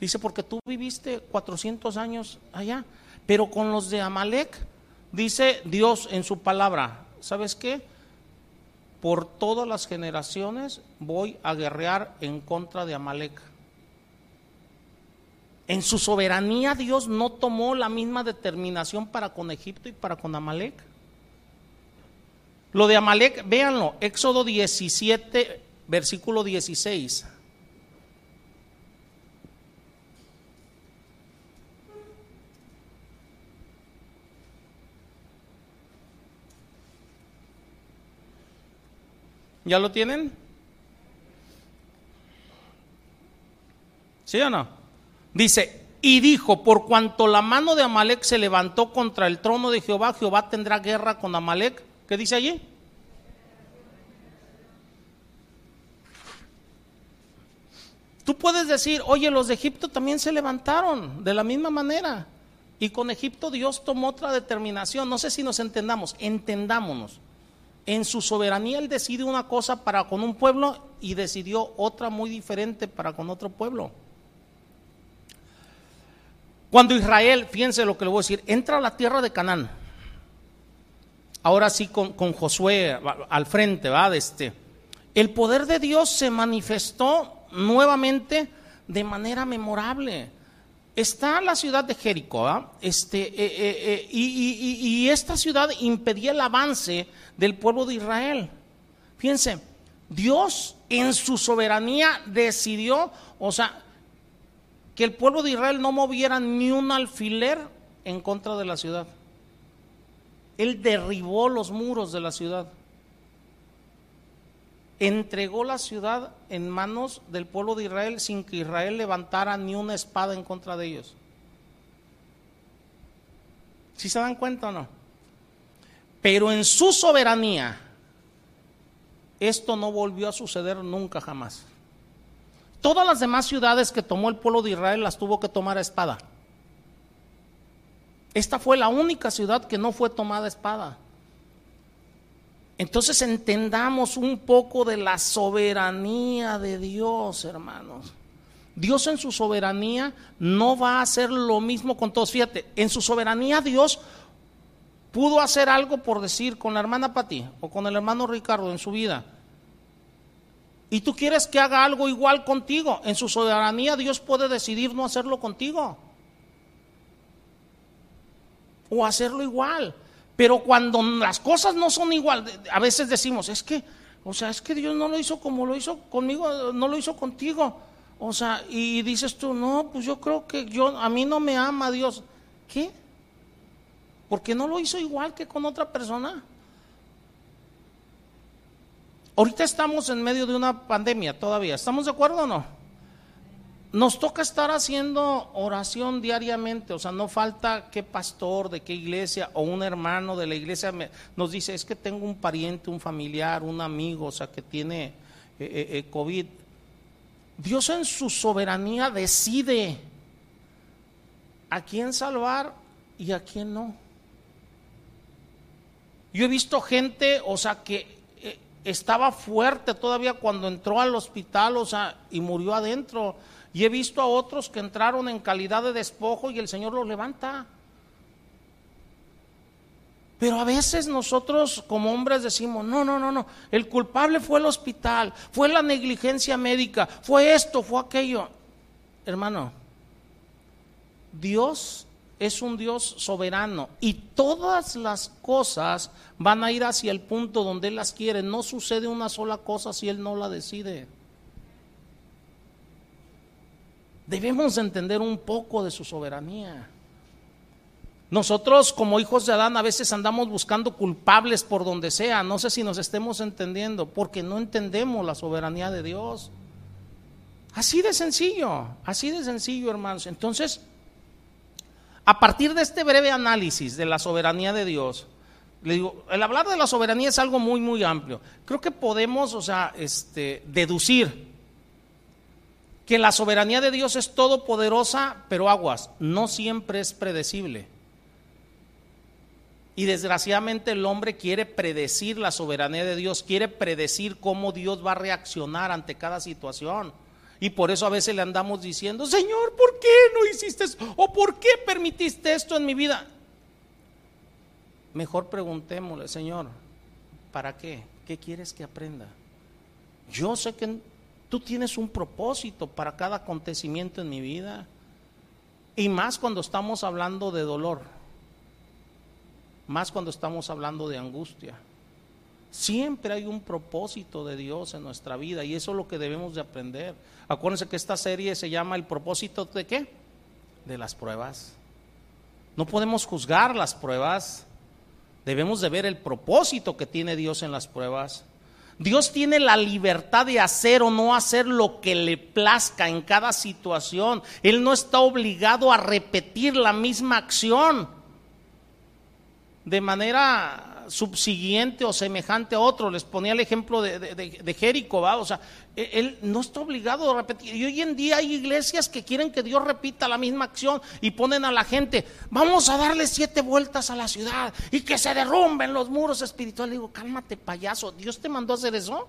Dice, porque tú viviste 400 años allá. Pero con los de Amalek, dice Dios en su palabra, ¿sabes qué? Por todas las generaciones voy a guerrear en contra de Amalek. En su soberanía Dios no tomó la misma determinación para con Egipto y para con Amalek. Lo de Amalek, véanlo, Éxodo 17, versículo 16. ¿Ya lo tienen? ¿Sí o no? Dice, y dijo, por cuanto la mano de Amalek se levantó contra el trono de Jehová, Jehová tendrá guerra con Amalek. ¿Qué dice allí? Tú puedes decir, oye, los de Egipto también se levantaron de la misma manera. Y con Egipto Dios tomó otra determinación. No sé si nos entendamos, entendámonos. En su soberanía Él decide una cosa para con un pueblo y decidió otra muy diferente para con otro pueblo. Cuando Israel, fíjense lo que le voy a decir, entra a la tierra de Canaán, ahora sí con, Josué al frente, ¿va? Este, el poder de Dios se manifestó nuevamente de manera memorable. Está la ciudad de Jericó, este, eh, eh, eh, y, y esta ciudad impedía el avance del pueblo de Israel. Fíjense, Dios en su soberanía decidió, o sea, que el pueblo de Israel no moviera ni un alfiler en contra de la ciudad. Él derribó los muros de la ciudad. Entregó la ciudad en manos del pueblo de Israel sin que Israel levantara ni una espada en contra de ellos. ¿Sí se dan cuenta o no? Pero en su soberanía, esto no volvió a suceder nunca jamás. Todas las demás ciudades que tomó el pueblo de Israel las tuvo que tomar a espada. Esta fue la única ciudad que no fue tomada a espada. Entonces entendamos un poco de la soberanía de Dios, hermanos. Dios en su soberanía no va a hacer lo mismo con todos. Fíjate, en su soberanía Dios pudo hacer algo por decir con la hermana Pati o con el hermano Ricardo en su vida y tú quieres que haga algo igual contigo, en su soberanía Dios puede decidir no hacerlo contigo. O hacerlo igual. Pero cuando las cosas no son igual, a veces decimos, es que, o sea, es que Dios no lo hizo como lo hizo conmigo, no lo hizo contigo. O sea, y dices tú, no, pues yo creo que yo, a mí no me ama Dios. ¿Qué? Porque no lo hizo igual que con otra persona. Ahorita estamos en medio de una pandemia todavía, ¿estamos de acuerdo o no? Nos toca estar haciendo oración diariamente, o sea, no falta qué pastor de qué iglesia o un hermano de la iglesia nos dice, es que tengo un pariente, un familiar, un amigo, o sea, que tiene eh, eh, eh, COVID. Dios en su soberanía decide a quién salvar y a quién no. Yo he visto gente, o sea, que estaba fuerte todavía cuando entró al hospital, o sea, y murió adentro. Y he visto a otros que entraron en calidad de despojo y el Señor los levanta. Pero a veces nosotros como hombres decimos, no, no, no, no, el culpable fue el hospital, fue la negligencia médica, fue esto, fue aquello. Hermano, Dios es un Dios soberano y todas las cosas van a ir hacia el punto donde Él las quiere. No sucede una sola cosa si Él no la decide. Debemos entender un poco de su soberanía. Nosotros como hijos de Adán a veces andamos buscando culpables por donde sea. No sé si nos estemos entendiendo, porque no entendemos la soberanía de Dios. Así de sencillo, así de sencillo, hermanos. Entonces, a partir de este breve análisis de la soberanía de Dios, le digo, el hablar de la soberanía es algo muy, muy amplio. Creo que podemos, o sea, este, deducir que la soberanía de Dios es todopoderosa, pero aguas, no siempre es predecible. Y desgraciadamente el hombre quiere predecir la soberanía de Dios, quiere predecir cómo Dios va a reaccionar ante cada situación. Y por eso a veces le andamos diciendo, Señor, ¿por qué no hiciste eso? ¿O por qué permitiste esto en mi vida? Mejor preguntémosle, Señor, ¿para qué? ¿Qué quieres que aprenda? Yo sé que tú tienes un propósito para cada acontecimiento en mi vida. Y más cuando estamos hablando de dolor más cuando estamos hablando de angustia. Siempre hay un propósito de Dios en nuestra vida y eso es lo que debemos de aprender. Acuérdense que esta serie se llama El propósito de qué? De las pruebas. No podemos juzgar las pruebas. Debemos de ver el propósito que tiene Dios en las pruebas. Dios tiene la libertad de hacer o no hacer lo que le plazca en cada situación. Él no está obligado a repetir la misma acción de manera subsiguiente o semejante a otro. Les ponía el ejemplo de, de, Jerico, ¿va? O sea, e, él no está obligado a repetir. Y hoy en día hay iglesias que quieren que Dios repita la misma acción y ponen a la gente, vamos a darle siete vueltas a la ciudad y que se derrumben los muros espirituales. digo, cálmate, payaso, ¿Dios te mandó a hacer eso?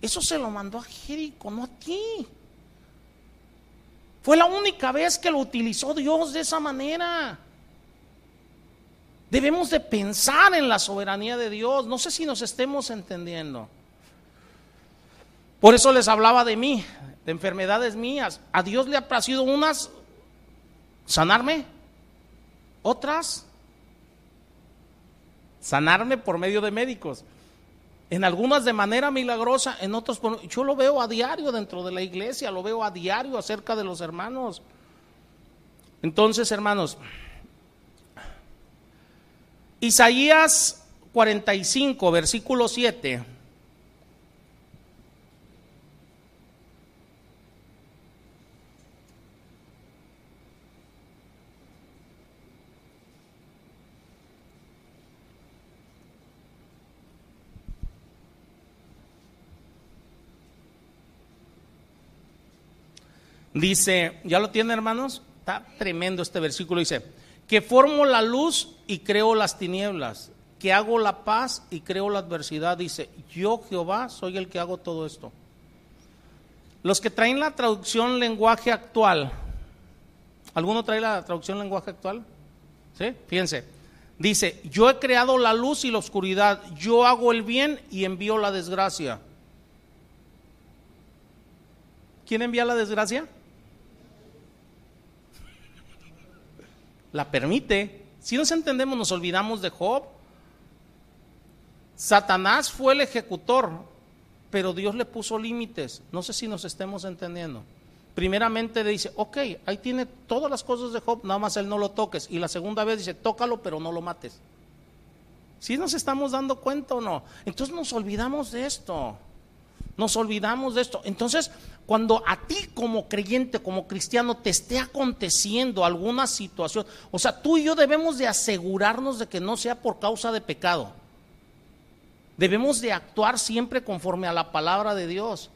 Eso se lo mandó a Jerico, no a ti. Fue la única vez que lo utilizó Dios de esa manera. Debemos de pensar en la soberanía de Dios. No sé si nos estemos entendiendo. Por eso les hablaba de mí, de enfermedades mías. A Dios le ha placido unas sanarme, otras sanarme por medio de médicos. En algunas de manera milagrosa, en otros yo lo veo a diario dentro de la iglesia, lo veo a diario acerca de los hermanos. Entonces, hermanos, Isaías 45, versículo 7. Dice, ¿ya lo tiene hermanos? Está tremendo este versículo. Dice, que formo la luz y creo las tinieblas, que hago la paz y creo la adversidad. Dice, yo Jehová soy el que hago todo esto. Los que traen la traducción lenguaje actual, ¿alguno trae la traducción lenguaje actual? ¿Sí? Fíjense, dice, yo he creado la luz y la oscuridad, yo hago el bien y envío la desgracia. ¿Quién envía la desgracia? La permite. Si nos entendemos, nos olvidamos de Job. Satanás fue el ejecutor, pero Dios le puso límites. No sé si nos estemos entendiendo. Primeramente dice, ok, ahí tiene todas las cosas de Job, nada más él no lo toques. Y la segunda vez dice, tócalo, pero no lo mates. ¿Si nos estamos dando cuenta o no? Entonces nos olvidamos de esto. Nos olvidamos de esto. Entonces, cuando a ti como creyente, como cristiano, te esté aconteciendo alguna situación, o sea, tú y yo debemos de asegurarnos de que no sea por causa de pecado. Debemos de actuar siempre conforme a la palabra de Dios.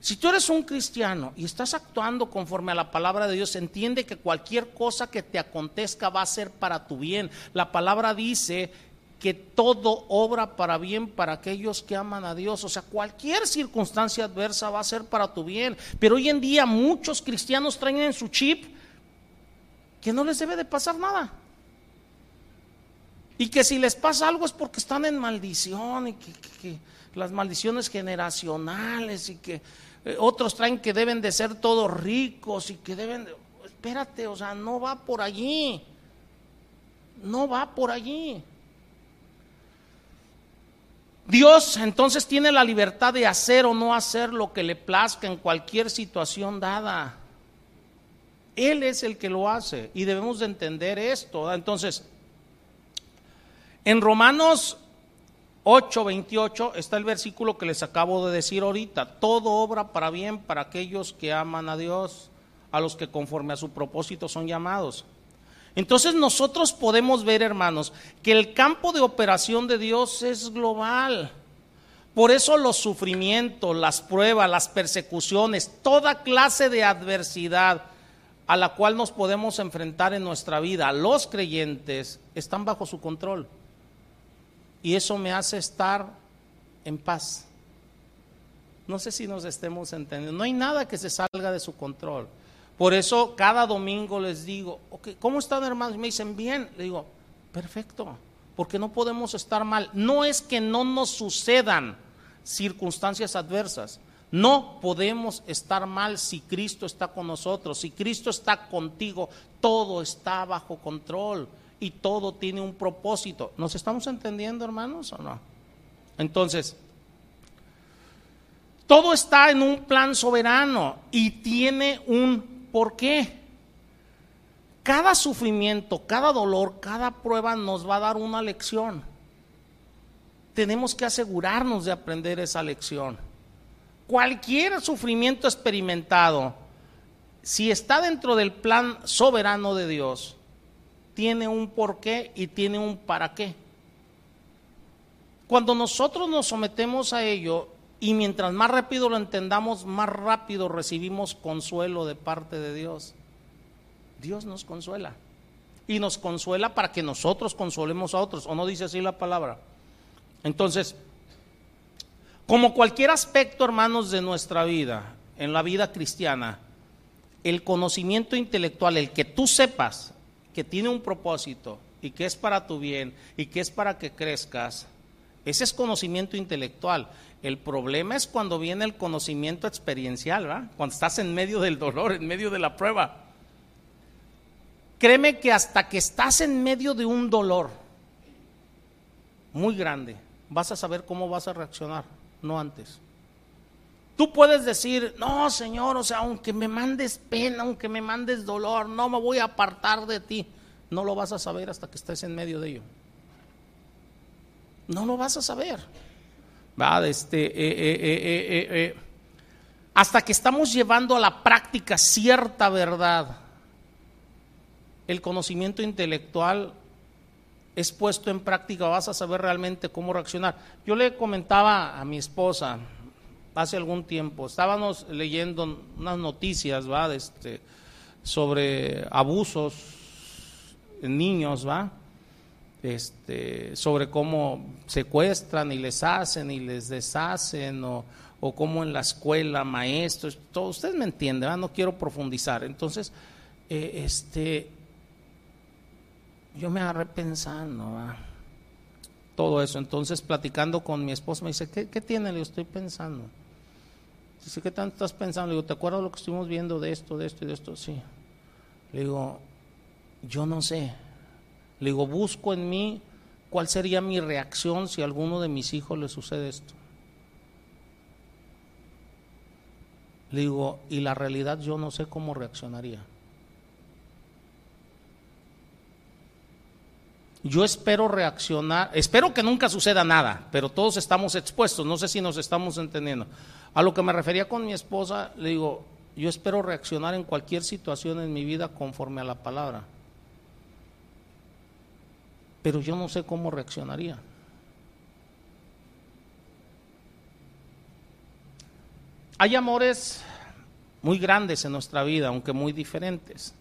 Si tú eres un cristiano y estás actuando conforme a la palabra de Dios, entiende que cualquier cosa que te acontezca va a ser para tu bien. La palabra dice que todo obra para bien para aquellos que aman a Dios. O sea, cualquier circunstancia adversa va a ser para tu bien. Pero hoy en día muchos cristianos traen en su chip que no les debe de pasar nada. Y que si les pasa algo es porque están en maldición y que, las maldiciones generacionales y que eh, otros traen que deben de ser todos ricos y que deben de... Espérate, o sea, no va por allí. No va por allí. Dios entonces tiene la libertad de hacer o no hacer lo que le plazca en cualquier situación dada. Él es el que lo hace y debemos de entender esto. Entonces, en Romanos 8, 28 está el versículo que les acabo de decir ahorita. Todo obra para bien para aquellos que aman a Dios, a los que conforme a su propósito son llamados. Entonces nosotros podemos ver, hermanos, que el campo de operación de Dios es global. Por eso los sufrimientos, las pruebas, las persecuciones, toda clase de adversidad a la cual nos podemos enfrentar en nuestra vida, los creyentes, están bajo su control. Y eso me hace estar en paz. No sé si nos estemos entendiendo. No hay nada que se salga de su control. Por eso cada domingo les digo, ¿cómo están hermanos? Me dicen, bien. Le digo, perfecto, porque no podemos estar mal. No es que no nos sucedan circunstancias adversas. No podemos estar mal si Cristo está con nosotros. Si Cristo está contigo, todo está bajo control y todo tiene un propósito. ¿Nos estamos entendiendo, hermanos, o no? Entonces, todo está en un plan soberano y tiene un ¿Por qué? Cada sufrimiento, cada dolor, cada prueba nos va a dar una lección. Tenemos que asegurarnos de aprender esa lección. Cualquier sufrimiento experimentado, si está dentro del plan soberano de Dios, tiene un porqué y tiene un para qué. Cuando nosotros nos sometemos a ello, y mientras más rápido lo entendamos, más rápido recibimos consuelo de parte de Dios. Dios nos consuela. Y nos consuela para que nosotros consolemos a otros. ¿O no dice así la palabra? Entonces, como cualquier aspecto, hermanos, de nuestra vida, en la vida cristiana, el conocimiento intelectual, el que tú sepas que tiene un propósito y que es para tu bien y que es para que crezcas, ese es conocimiento intelectual. El problema es cuando viene el conocimiento experiencial, ¿verdad? Cuando estás en medio del dolor, en medio de la prueba. Créeme que hasta que estás en medio de un dolor muy grande, vas a saber cómo vas a reaccionar, no antes. Tú puedes decir, no, Señor, o sea, aunque me mandes pena, aunque me mandes dolor, no me voy a apartar de ti. No lo vas a saber hasta que estés en medio de ello. No lo vas a saber. Este, eh, eh, eh, hasta que estamos llevando a la práctica cierta verdad, el conocimiento intelectual es puesto en práctica, vas a saber realmente cómo reaccionar. Yo le comentaba a mi esposa hace algún tiempo, estábamos leyendo unas noticias, ¿va? Este, sobre abusos en niños, ¿va? Este, sobre cómo secuestran y les hacen y les deshacen, o, o cómo en la escuela, maestros, todo, ustedes me entienden, no quiero profundizar. Entonces, eh, este, yo me agarré pensando todo eso. Entonces, platicando con mi esposa, me dice, ¿qué, qué tiene? Le estoy pensando. Dice, ¿qué tanto estás pensando? Le digo, ¿te acuerdas lo que estuvimos viendo de esto, de esto y de esto? Sí. Le digo, yo no sé le digo, busco en mí cuál sería mi reacción si a alguno de mis hijos le sucede esto. Le digo, y la realidad yo no sé cómo reaccionaría. Yo espero reaccionar, espero que nunca suceda nada, pero todos estamos expuestos, no sé si nos estamos entendiendo. A lo que me refería con mi esposa, le digo, yo espero reaccionar en cualquier situación en mi vida conforme a la palabra pero yo no sé cómo reaccionaría. Hay amores muy grandes en nuestra vida, aunque muy diferentes.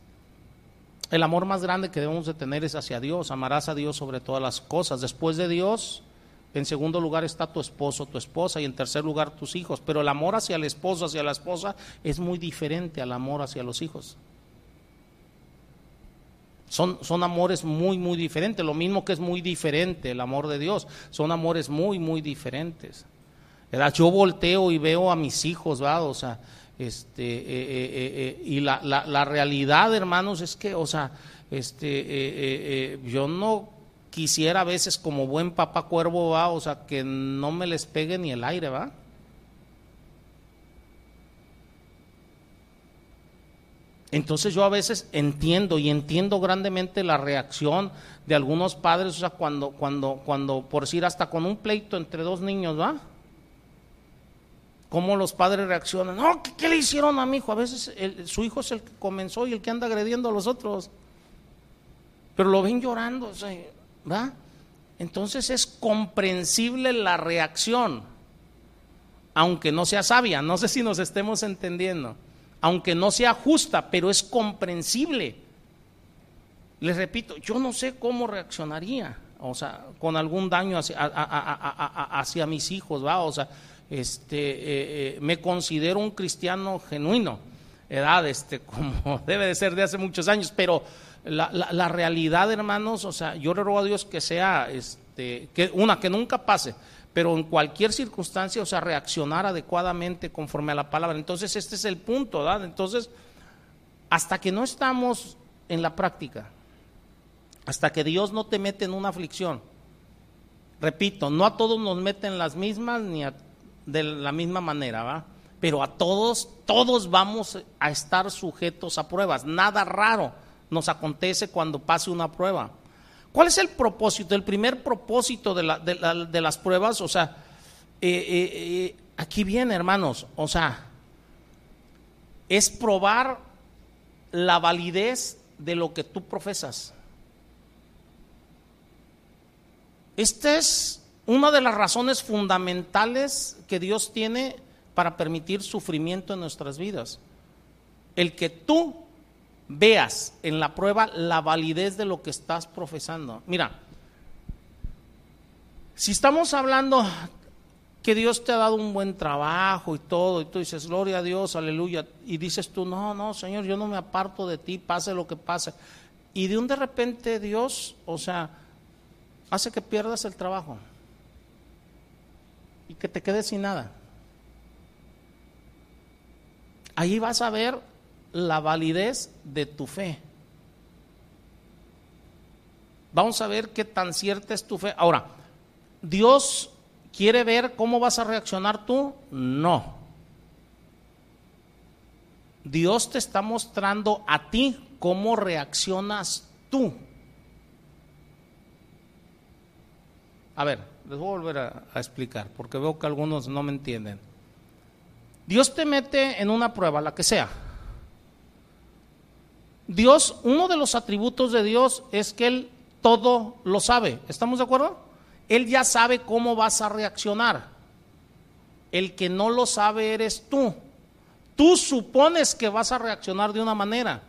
El amor más grande que debemos de tener es hacia Dios. Amarás a Dios sobre todas las cosas. Después de Dios, en segundo lugar está tu esposo, tu esposa y en tercer lugar tus hijos. Pero el amor hacia el esposo, hacia la esposa es muy diferente al amor hacia los hijos. Son, son, amores muy, muy diferentes. Lo mismo que es muy diferente el amor de Dios. Son amores muy, muy diferentes. Yo volteo y veo a mis hijos, ¿verdad? O sea, este, eh, eh, eh, y la, la, la, realidad, hermanos, es que, o sea, este, yo no quisiera a veces como buen papá cuervo, ¿va? o sea, que no me les pegue ni el aire, ¿va? Entonces yo a veces entiendo y entiendo grandemente la reacción de algunos padres, o sea, cuando, cuando, cuando, por decir, hasta con un pleito entre dos niños, ¿va? cómo los padres reaccionan. No, ¿qué, le hicieron a mi hijo? A veces su hijo es el que comenzó y el que anda agrediendo a los otros. Pero lo ven llorando, ¿va? Entonces es comprensible la reacción, aunque no sea sabia, no sé si nos estemos entendiendo, aunque no sea justa, pero es comprensible. Les repito, yo no sé cómo reaccionaría, o sea, con algún daño hacia, mis hijos, ¿va? O sea, este, eh, eh, me considero un cristiano genuino, edad, este, como debe de ser de hace muchos años, pero la, la, realidad, hermanos, o sea, yo le ruego a Dios que sea, este, que una, que nunca pase, pero en cualquier circunstancia, o sea, reaccionar adecuadamente conforme a la palabra. Entonces, este es el punto, ¿verdad? Entonces, hasta que no estamos en la práctica, hasta que Dios no te mete en una aflicción, repito, no a todos nos meten las mismas, ni a de la misma manera, ¿va? Pero a todos, todos vamos a estar sujetos a pruebas. Nada raro nos acontece cuando pase una prueba. ¿Cuál es el propósito? El primer propósito de, la, de, las pruebas, o sea, eh, eh, eh, aquí viene, hermanos, o sea, es probar la validez de lo que tú profesas. Este es una de las razones fundamentales que Dios tiene para permitir sufrimiento en nuestras vidas. El que tú veas en la prueba la validez de lo que estás profesando. Mira, si estamos hablando que Dios te ha dado un buen trabajo y todo, y tú dices, gloria a Dios, aleluya, y dices tú, no, no, Señor, yo no me aparto de ti, pase lo que pase. Y de un de repente Dios, o sea, hace que pierdas el trabajo y que te quedes sin nada. Ahí vas a ver la validez de tu fe. Vamos a ver qué tan cierta es tu fe. Ahora, ¿Dios quiere ver cómo vas a reaccionar tú? No. Dios te está mostrando a ti cómo reaccionas tú. A ver, les voy a volver a, explicar porque veo que algunos no me entienden. Dios te mete en una prueba, la que sea. Dios, uno de los atributos de Dios es que Él todo lo sabe. ¿Estamos de acuerdo? Él ya sabe cómo vas a reaccionar. El que no lo sabe eres tú. Tú supones que vas a reaccionar de una manera.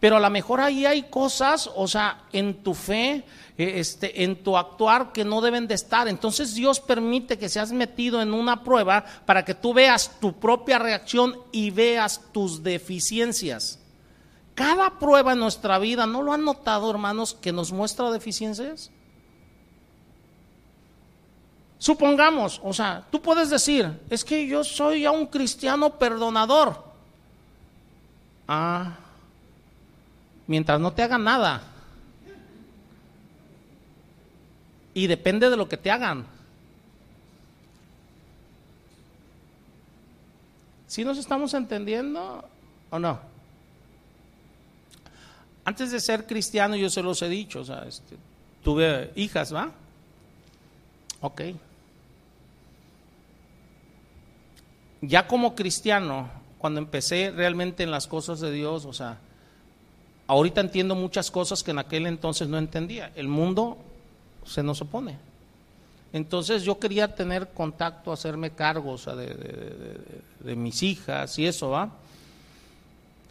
Pero a lo mejor ahí hay cosas, o sea, en tu fe, eh, este, en tu actuar que no deben de estar. Entonces Dios permite que seas metido en una prueba para que tú veas tu propia reacción y veas tus deficiencias. Cada prueba en nuestra vida, ¿no lo han notado, hermanos, que nos muestra deficiencias? Supongamos, o sea, tú puedes decir, es que yo soy ya un cristiano perdonador. Ah, mientras no te hagan nada. Y depende de lo que te hagan. ¿Sí nos estamos entendiendo o no? Antes de ser cristiano, yo se los he dicho, o sea, este, tuve hijas, ¿va? Ok. Ya como cristiano, cuando empecé realmente en las cosas de Dios, o sea, ahorita entiendo muchas cosas que en aquel entonces no entendía. El mundo se nos opone. Entonces yo quería tener contacto, hacerme cargo, o sea, de, de, mis hijas y eso, ¿va?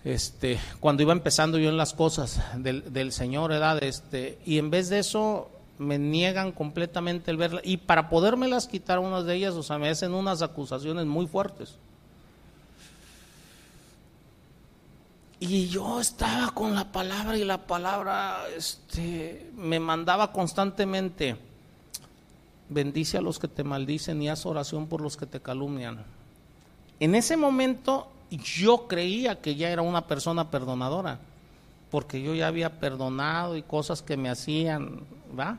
Este, cuando iba empezando yo en las cosas del, Señor, edad, este, y en vez de eso me niegan completamente el verla, y para podérmelas quitar unas de ellas, o sea, me hacen unas acusaciones muy fuertes. Y yo estaba con la palabra y la palabra este, me mandaba constantemente, bendice a los que te maldicen y haz oración por los que te calumnian. En ese momento yo creía que ya era una persona perdonadora, porque yo ya había perdonado y cosas que me hacían, ¿va?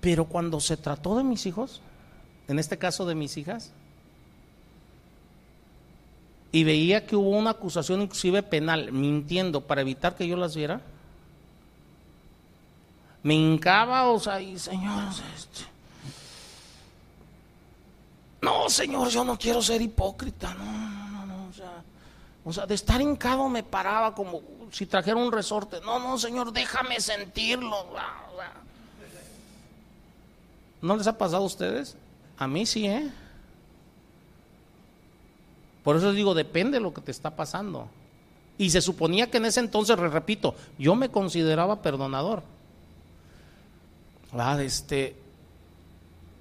Pero cuando se trató de mis hijos, en este caso de mis hijas, y veía que hubo una acusación inclusive penal, mintiendo para evitar que yo las viera, me hincaba, o sea, y señor, este, no, señor, yo no quiero ser hipócrita, no, no, no, o sea, o sea, de estar hincado me paraba como si trajera un resorte, no, no, señor, déjame sentirlo, ¿No les ha pasado a ustedes? A mí sí, ¿eh? Por eso digo, depende de lo que te está pasando. Y se suponía que en ese entonces, repito, yo me consideraba perdonador. Ah, este,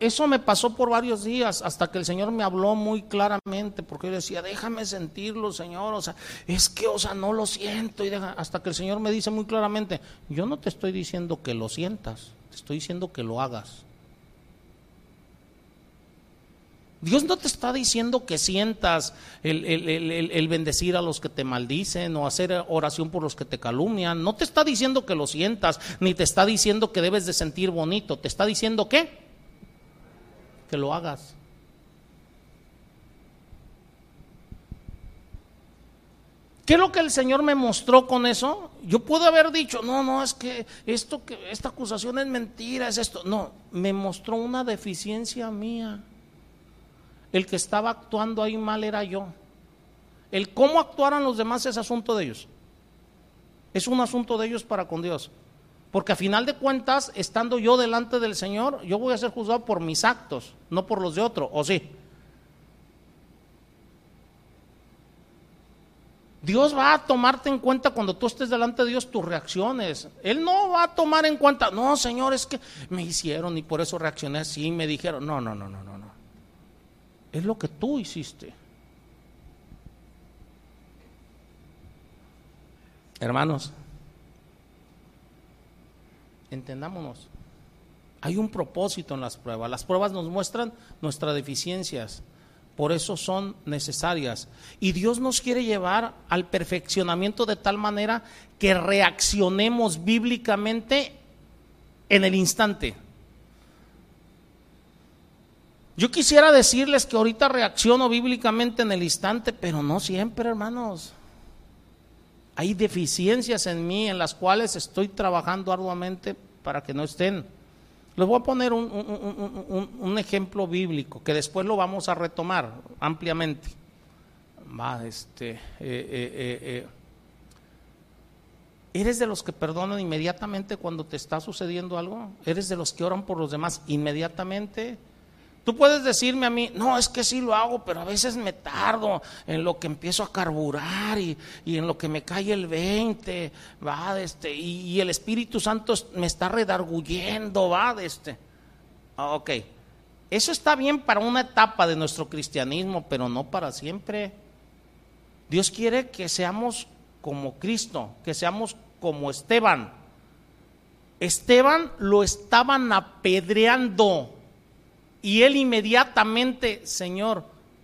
eso me pasó por varios días hasta que el Señor me habló muy claramente, porque yo decía, déjame sentirlo, Señor, o sea, es que, o sea, no lo siento, y hasta que el Señor me dice muy claramente, yo no te estoy diciendo que lo sientas, te estoy diciendo que lo hagas. Dios no te está diciendo que sientas el, bendecir a los que te maldicen o hacer oración por los que te calumnian. No te está diciendo que lo sientas, ni te está diciendo que debes de sentir bonito. Te está diciendo que, que lo hagas. ¿Qué es lo que el Señor me mostró con eso? Yo puedo haber dicho, no, no, es que esto que esta acusación es mentira, es esto. No, me mostró una deficiencia mía. El que estaba actuando ahí mal era yo. El cómo actuaran los demás es asunto de ellos. Es un asunto de ellos para con Dios. Porque a final de cuentas, estando yo delante del Señor, yo voy a ser juzgado por mis actos, no por los de otro, ¿o sí? Dios va a tomarte en cuenta cuando tú estés delante de Dios tus reacciones. Él no va a tomar en cuenta, no, Señor, es que me hicieron y por eso reaccioné así, me dijeron, no, no, no, no, no, no es lo que tú hiciste. Hermanos, entendámonos. Hay un propósito en las pruebas. Las pruebas nos muestran nuestras deficiencias. Por eso son necesarias. Y Dios nos quiere llevar al perfeccionamiento de tal manera que reaccionemos bíblicamente en el instante. Yo quisiera decirles que ahorita reacciono bíblicamente en el instante, pero no siempre, hermanos. Hay deficiencias en mí en las cuales estoy trabajando arduamente para que no estén. Les voy a poner un, ejemplo bíblico que después lo vamos a retomar ampliamente. Va, este, eh, eh, eh, ¿Eres de los que perdonan inmediatamente cuando te está sucediendo algo? ¿Eres de los que oran por los demás inmediatamente? Tú puedes decirme a mí, no, es que sí lo hago, pero a veces me tardo en lo que empiezo a carburar y, en lo que me cae el 20, va, de este, y, el Espíritu Santo me está redarguyendo, va, de este. Ah, ok, eso está bien para una etapa de nuestro cristianismo, pero no para siempre. Dios quiere que seamos como Cristo, que seamos como Esteban. Esteban lo estaban apedreando y él inmediatamente, Señor,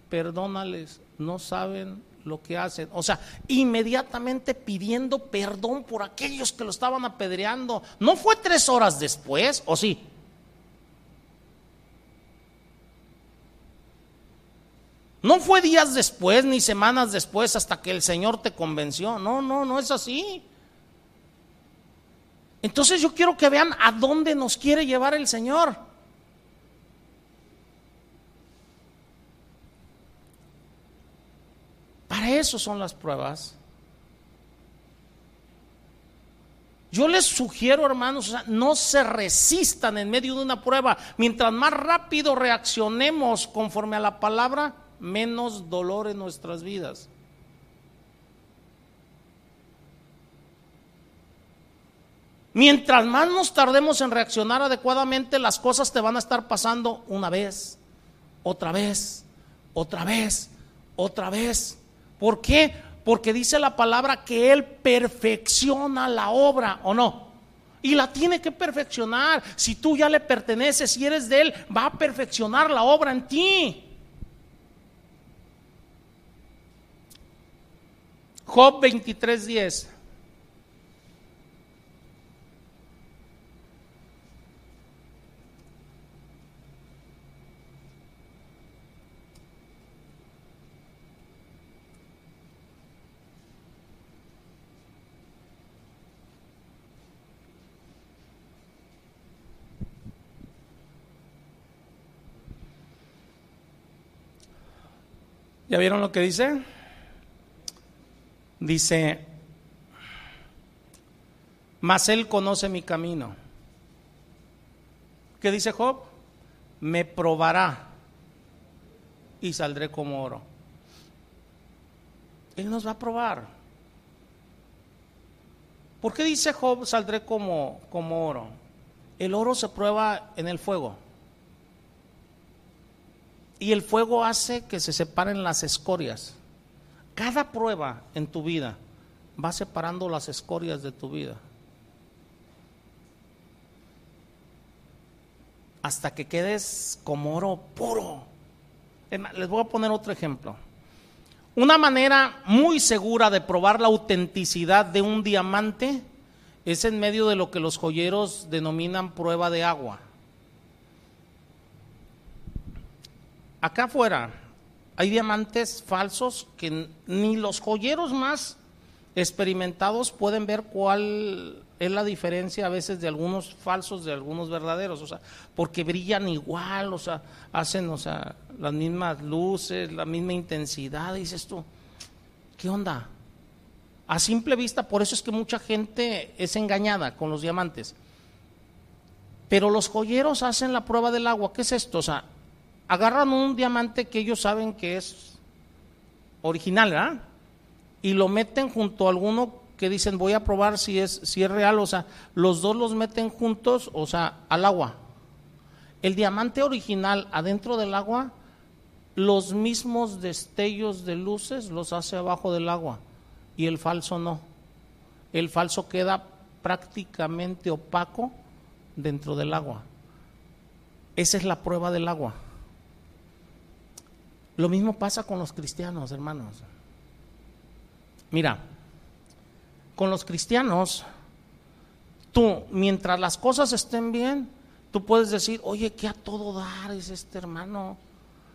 perdónales, no saben lo que hacen. O sea, inmediatamente pidiendo perdón por aquellos que lo estaban apedreando. No fue tres horas después, ¿o sí? No fue días después ni semanas después hasta que el Señor te convenció. No, no, no es así. Entonces yo quiero que vean a dónde nos quiere llevar el Señor. Para eso son las pruebas. Yo les sugiero, hermanos, no se resistan en medio de una prueba. Mientras más rápido reaccionemos conforme a la palabra, menos dolor en nuestras vidas. Mientras más nos tardemos en reaccionar adecuadamente, las cosas te van a estar pasando una vez, otra vez, otra vez, otra vez. ¿Por qué? Porque dice la palabra que Él perfecciona la obra, ¿o no? Y la tiene que perfeccionar. Si tú ya le perteneces, si eres de Él, va a perfeccionar la obra en ti. Job 23:10. ¿Ya vieron lo que dice? Dice, mas él conoce mi camino. ¿Qué dice Job? Me probará y saldré como oro. Él nos va a probar. ¿Por qué dice Job saldré como, como oro? El oro se prueba en el fuego. Y el fuego hace que se separen las escorias. Cada prueba en tu vida va separando las escorias de tu vida. Hasta que quedes como oro puro. Les voy a poner otro ejemplo. Una manera muy segura de probar la autenticidad de un diamante es en medio de lo que los joyeros denominan prueba de agua. Acá afuera hay diamantes falsos que ni los joyeros más experimentados pueden ver cuál es la diferencia a veces de algunos falsos de algunos verdaderos, o sea, porque brillan igual, o sea, hacen, o sea, las mismas luces, la misma intensidad, dices tú, ¿qué onda? A simple vista, por eso es que mucha gente es engañada con los diamantes. Pero los joyeros hacen la prueba del agua, ¿qué es esto? O sea, agarran un diamante que ellos saben que es original, ¿verdad? Y lo meten junto a alguno que dicen voy a probar si es, si es real, o sea, los dos los meten juntos, o sea, al agua. El diamante original adentro del agua, los mismos destellos de luces los hace abajo del agua y el falso no. El falso queda prácticamente opaco dentro del agua. Esa es la prueba del agua. Lo mismo pasa con los cristianos, hermanos. Mira, con los cristianos, tú, mientras las cosas estén bien, tú puedes decir, oye, ¿qué a todo dar es este hermano?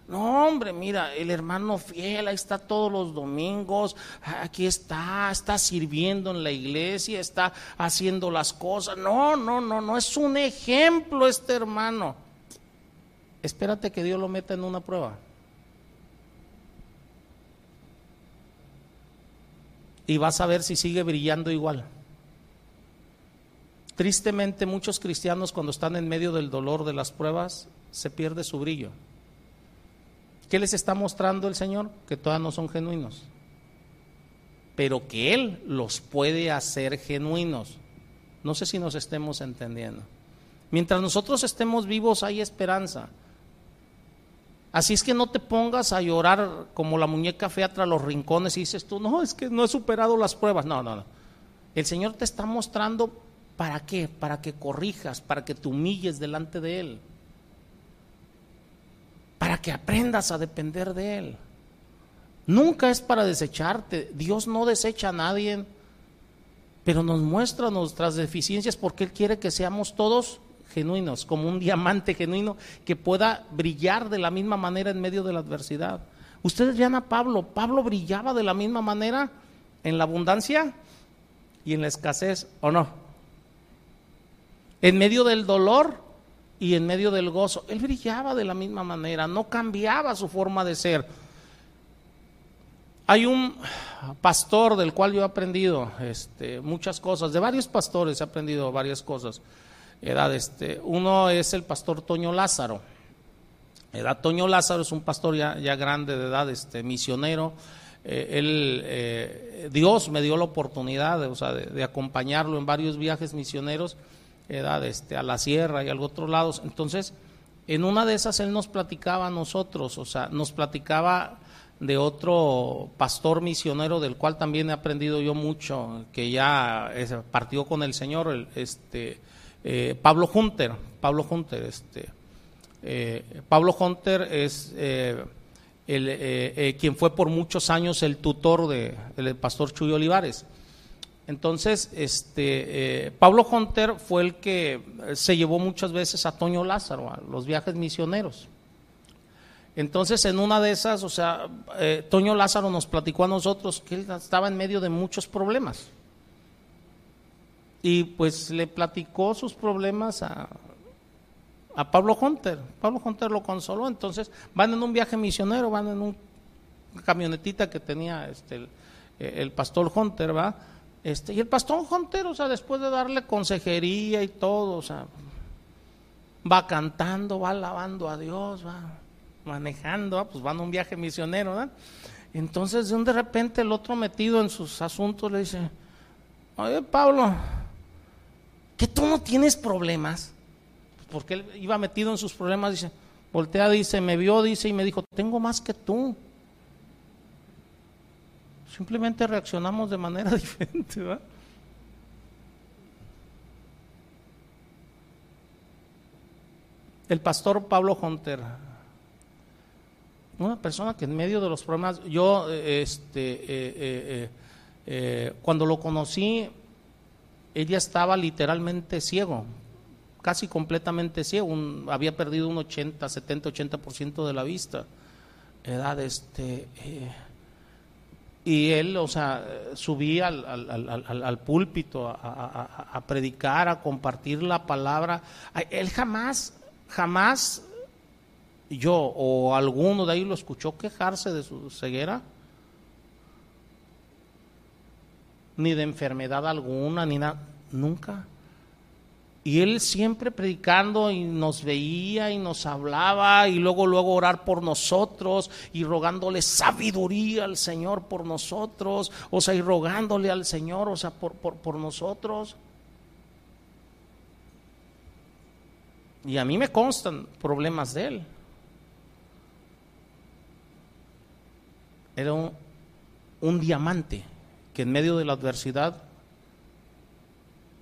No, hombre, mira, el hermano fiel, ahí está todos los domingos, aquí está, está sirviendo en la iglesia, está haciendo las cosas. No, no, no, no, es un ejemplo este hermano. Espérate que Dios lo meta en una prueba. Y vas a ver si sigue brillando igual. Tristemente muchos cristianos cuando están en medio del dolor de las pruebas se pierde su brillo. ¿Qué les está mostrando el Señor? Que todavía no son genuinos, pero que Él los puede hacer genuinos. No sé si nos estemos entendiendo. Mientras nosotros estemos vivos hay esperanza. Así es que no te pongas a llorar como la muñeca fea tras los rincones y dices tú, no, es que no he superado las pruebas. No, no, no. El Señor te está mostrando para qué, para que corrijas, para que te humilles delante de Él, para que aprendas a depender de Él. Nunca es para desecharte. Dios no desecha a nadie, pero nos muestra nuestras deficiencias porque Él quiere que seamos todos genuinos, como un diamante genuino que pueda brillar de la misma manera en medio de la adversidad. Ustedes vean a Pablo, Pablo brillaba de la misma manera en la abundancia y en la escasez, ¿o no? En medio del dolor y en medio del gozo, él brillaba de la misma manera, no cambiaba su forma de ser. Hay un pastor del cual yo he aprendido este, muchas cosas, de varios pastores he aprendido varias cosas. Edad, este, uno es el pastor Toño Lázaro. Edad, Toño Lázaro es un pastor ya, ya grande de edad, este, misionero. Eh, él, eh, Dios me dio la oportunidad de, o sea, de, acompañarlo en varios viajes misioneros, edad, este, a la sierra y a otros lados. Entonces, en una de esas él nos platicaba a nosotros, o sea, nos platicaba de otro pastor misionero del cual también he aprendido yo mucho, que ya partió con el Señor, este eh, Pablo Hunter, Pablo Hunter, este eh, Pablo Hunter es eh, el, quien fue por muchos años el tutor de, del pastor Chuy Olivares. Entonces, este, Pablo Hunter fue el que se llevó muchas veces a Toño Lázaro a los viajes misioneros. Entonces, en una de esas, o sea, eh, Toño Lázaro nos platicó a nosotros que él estaba en medio de muchos problemas. Y pues le platicó sus problemas a, a Pablo Hunter. Pablo Hunter lo consoló. Entonces, van en un viaje misionero, van en una camionetita que tenía este, el, pastor Hunter, ¿va? Este, y el pastor Hunter, o sea, después de darle consejería y todo, o sea, va cantando, va alabando a Dios, va manejando, pues van a un viaje misionero, Entonces, de un de repente el otro metido en sus asuntos le dice, oye Pablo, que tú no tienes problemas, porque él iba metido en sus problemas, dice, voltea, dice, me vio, dice, y me dijo, tengo más que tú. Simplemente reaccionamos de manera diferente, ¿verdad? El pastor Pablo Hunter una persona que en medio de los problemas, yo, este, eh, eh, eh, cuando lo conocí, ella estaba literalmente ciego, casi completamente ciego, había perdido un 80, 70, 80% de la vista. Edad, este, y él, o sea, subía al, púlpito a, a, predicar, a compartir la palabra. Él jamás, jamás yo o alguno de ahí lo escuchó quejarse de su ceguera, ni de enfermedad alguna, ni nada, nunca. Y él siempre predicando y nos veía y nos hablaba y luego luego orar por nosotros y rogándole sabiduría al Señor por nosotros, o sea, y rogándole al Señor, o sea, por, por, por nosotros. Y a mí me constan problemas de él. era un, diamante que en medio de la adversidad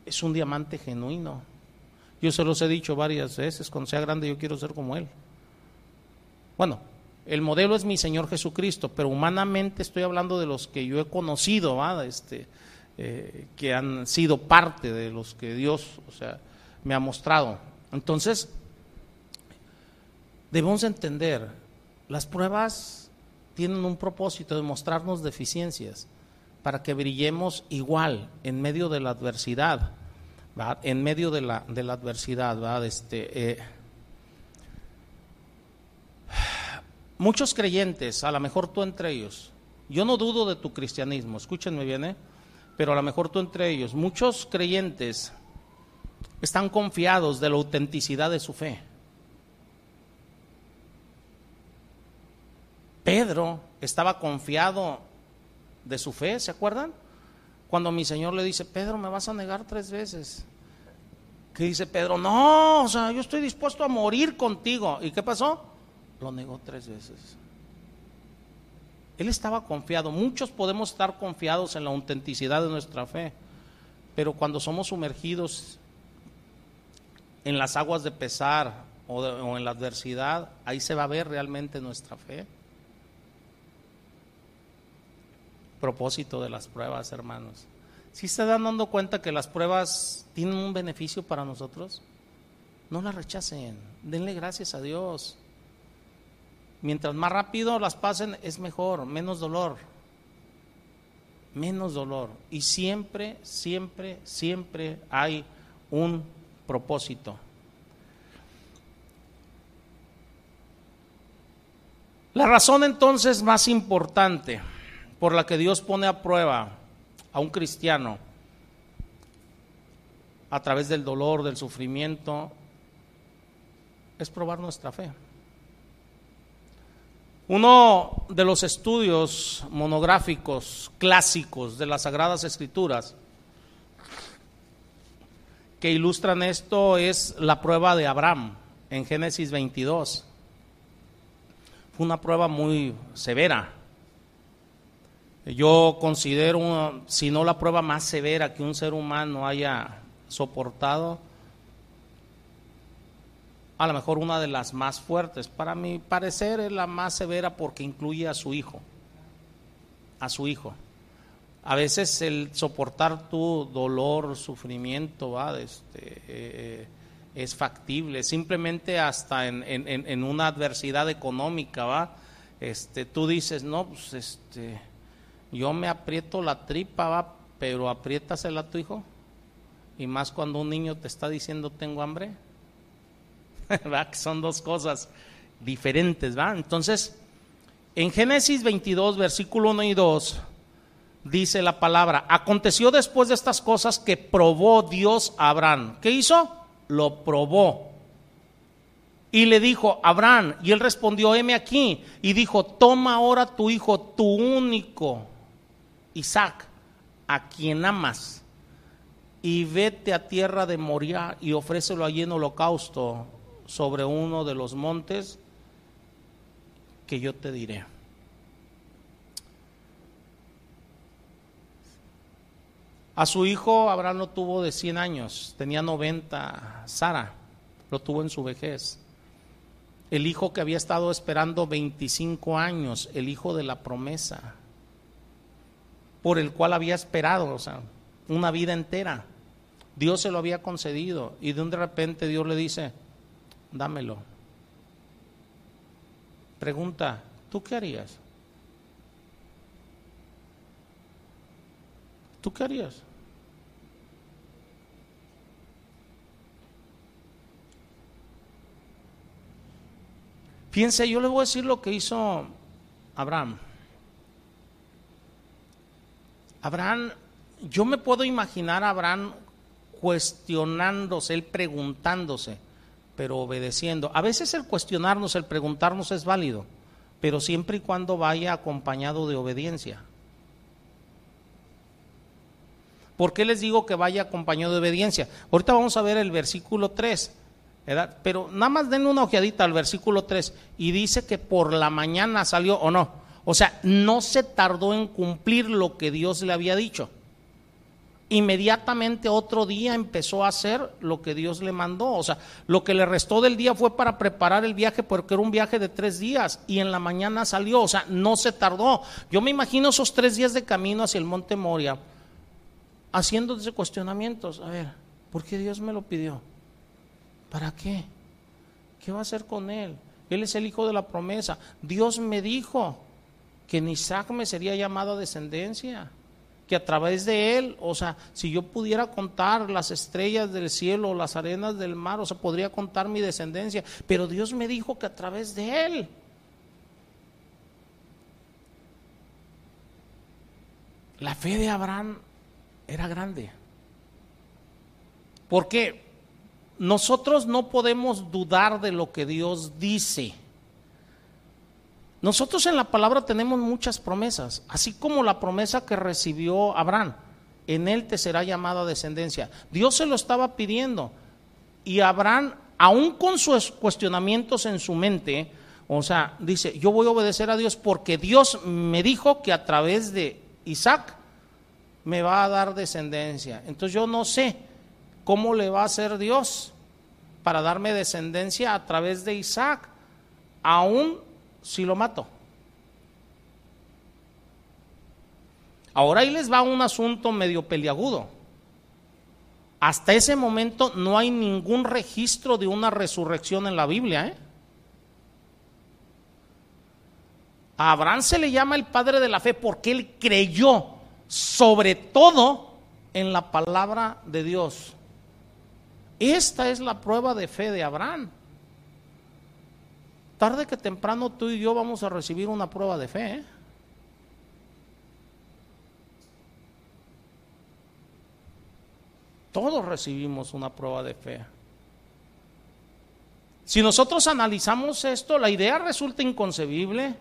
es un diamante genuino. Yo se los he dicho varias veces, cuando sea grande yo quiero ser como Él. Bueno, el modelo es mi Señor Jesucristo, pero humanamente estoy hablando de los que yo he conocido, este, eh, que han sido parte de los que Dios o sea, me ha mostrado. Entonces, debemos entender, las pruebas tienen un propósito de mostrarnos deficiencias para que brillemos igual en medio de la adversidad, en medio de la, de la adversidad. Este, eh, muchos creyentes, a lo mejor tú entre ellos, yo no dudo de tu cristianismo, escúchenme bien, ¿eh? pero a lo mejor tú entre ellos, muchos creyentes están confiados de la autenticidad de su fe Pedro estaba confiado de su fe, ¿se acuerdan? Cuando mi Señor le dice, Pedro, me vas a negar tres veces. Que dice Pedro, no, o sea, yo estoy dispuesto a morir contigo. ¿Y qué pasó? Lo negó tres veces. Él estaba confiado. Muchos podemos estar confiados en la autenticidad de nuestra fe, pero cuando somos sumergidos en las aguas de pesar o, o en la adversidad, ahí se va a ver realmente nuestra fe. Propósito de las pruebas, hermanos. Si se dan dando cuenta que las pruebas tienen un beneficio para nosotros, no las rechacen, denle gracias a Dios. Mientras más rápido las pasen, es mejor, menos dolor. Menos dolor. Y siempre, siempre, siempre hay un propósito. La razón entonces más importante por la que Dios pone a prueba a un cristiano a través del dolor, del sufrimiento, es probar nuestra fe. Uno de los estudios monográficos clásicos de las Sagradas Escrituras que ilustran esto es la prueba de Abraham en Génesis 22. Fue una prueba muy severa. Yo considero, si no la prueba más severa que un ser humano haya soportado, a lo mejor una de las más fuertes. Para mi parecer es la más severa porque incluye a su hijo, a su hijo. A veces el soportar tu dolor, sufrimiento. Este, eh, es factible. Simplemente hasta en, en, en, una adversidad económica, ¿va? Este, tú dices, no, pues este, yo me aprieto la tripa, ¿va? Pero apriétasela a tu hijo. Y más cuando un niño te está diciendo tengo hambre. ¿Va? Que son dos cosas diferentes, ¿va? Entonces, en Génesis 22, versículo 1 y 2 dice la palabra, aconteció después de estas cosas que probó Dios a Abraham. ¿Qué hizo? Lo probó. Y le dijo, Abraham, y él respondió, heme aquí, y dijo, toma ahora tu hijo, tu único, Isaac, a quien amas, y vete a tierra de Moria y ofrécelo allí en holocausto sobre uno de los montes que yo te diré. A su hijo Abraham lo tuvo de 100 años, tenía 90 Sara, lo tuvo en su vejez. El hijo que había estado esperando 25 años, el hijo de la promesa, por el cual había esperado, o sea, una vida entera. Dios se lo había concedido y de un de repente Dios le dice, dámelo. Pregunta, ¿tú qué harías? ¿Tú qué harías? Fíjense, yo le voy a decir lo que hizo Abraham. Abraham, yo me puedo imaginar a Abraham cuestionándose, él preguntándose, pero obedeciendo. A veces el cuestionarnos, el preguntarnos es válido, pero siempre y cuando vaya acompañado de obediencia. ¿Por qué les digo que vaya acompañado de obediencia? Ahorita vamos a ver el versículo 3, ¿verdad? Pero nada más den una ojeadita al versículo 3 y dice que por la mañana salió o no. O sea, no se tardó en cumplir lo que Dios le había dicho. Inmediatamente otro día empezó a hacer lo que Dios le mandó. O sea, lo que le restó del día fue para preparar el viaje porque era un viaje de tres días y en la mañana salió. O sea, no se tardó. Yo me imagino esos tres días de camino hacia el monte Moria haciéndose cuestionamientos. A ver, ¿por qué Dios me lo pidió? ¿Para qué? ¿Qué va a hacer con él? Él es el hijo de la promesa. Dios me dijo que en Isaac me sería llamado descendencia, que a través de él, o sea, si yo pudiera contar las estrellas del cielo, las arenas del mar, o sea, podría contar mi descendencia, pero Dios me dijo que a través de él. La fe de Abraham era grande. Porque nosotros no podemos dudar de lo que Dios dice. Nosotros en la palabra tenemos muchas promesas, así como la promesa que recibió Abraham. En él te será llamada descendencia. Dios se lo estaba pidiendo. Y Abraham, aún con sus cuestionamientos en su mente, o sea, dice, yo voy a obedecer a Dios porque Dios me dijo que a través de Isaac me va a dar descendencia. Entonces yo no sé cómo le va a hacer Dios para darme descendencia a través de Isaac, aún si lo mato. Ahora ahí les va un asunto medio peliagudo. Hasta ese momento no hay ningún registro de una resurrección en la Biblia. ¿eh? A Abraham se le llama el padre de la fe porque él creyó sobre todo en la palabra de Dios. Esta es la prueba de fe de Abraham tarde que temprano tú y yo vamos a recibir una prueba de fe. ¿eh? Todos recibimos una prueba de fe. Si nosotros analizamos esto, la idea resulta inconcebible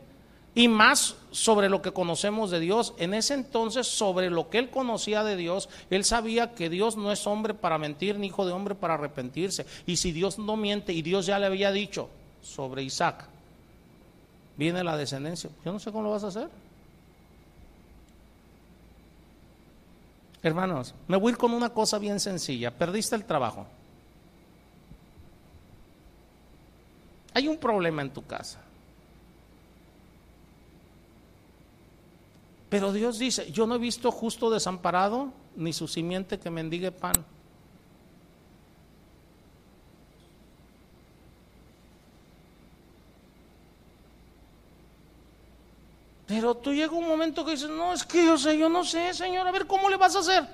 y más sobre lo que conocemos de Dios. En ese entonces, sobre lo que él conocía de Dios, él sabía que Dios no es hombre para mentir ni hijo de hombre para arrepentirse. Y si Dios no miente y Dios ya le había dicho, sobre Isaac, viene la descendencia. Yo no sé cómo lo vas a hacer. Hermanos, me voy a ir con una cosa bien sencilla. Perdiste el trabajo. Hay un problema en tu casa. Pero Dios dice, yo no he visto justo desamparado ni su simiente que mendigue pan. Pero tú llega un momento que dices, no, es que yo sé, yo no sé, Señor, a ver cómo le vas a hacer.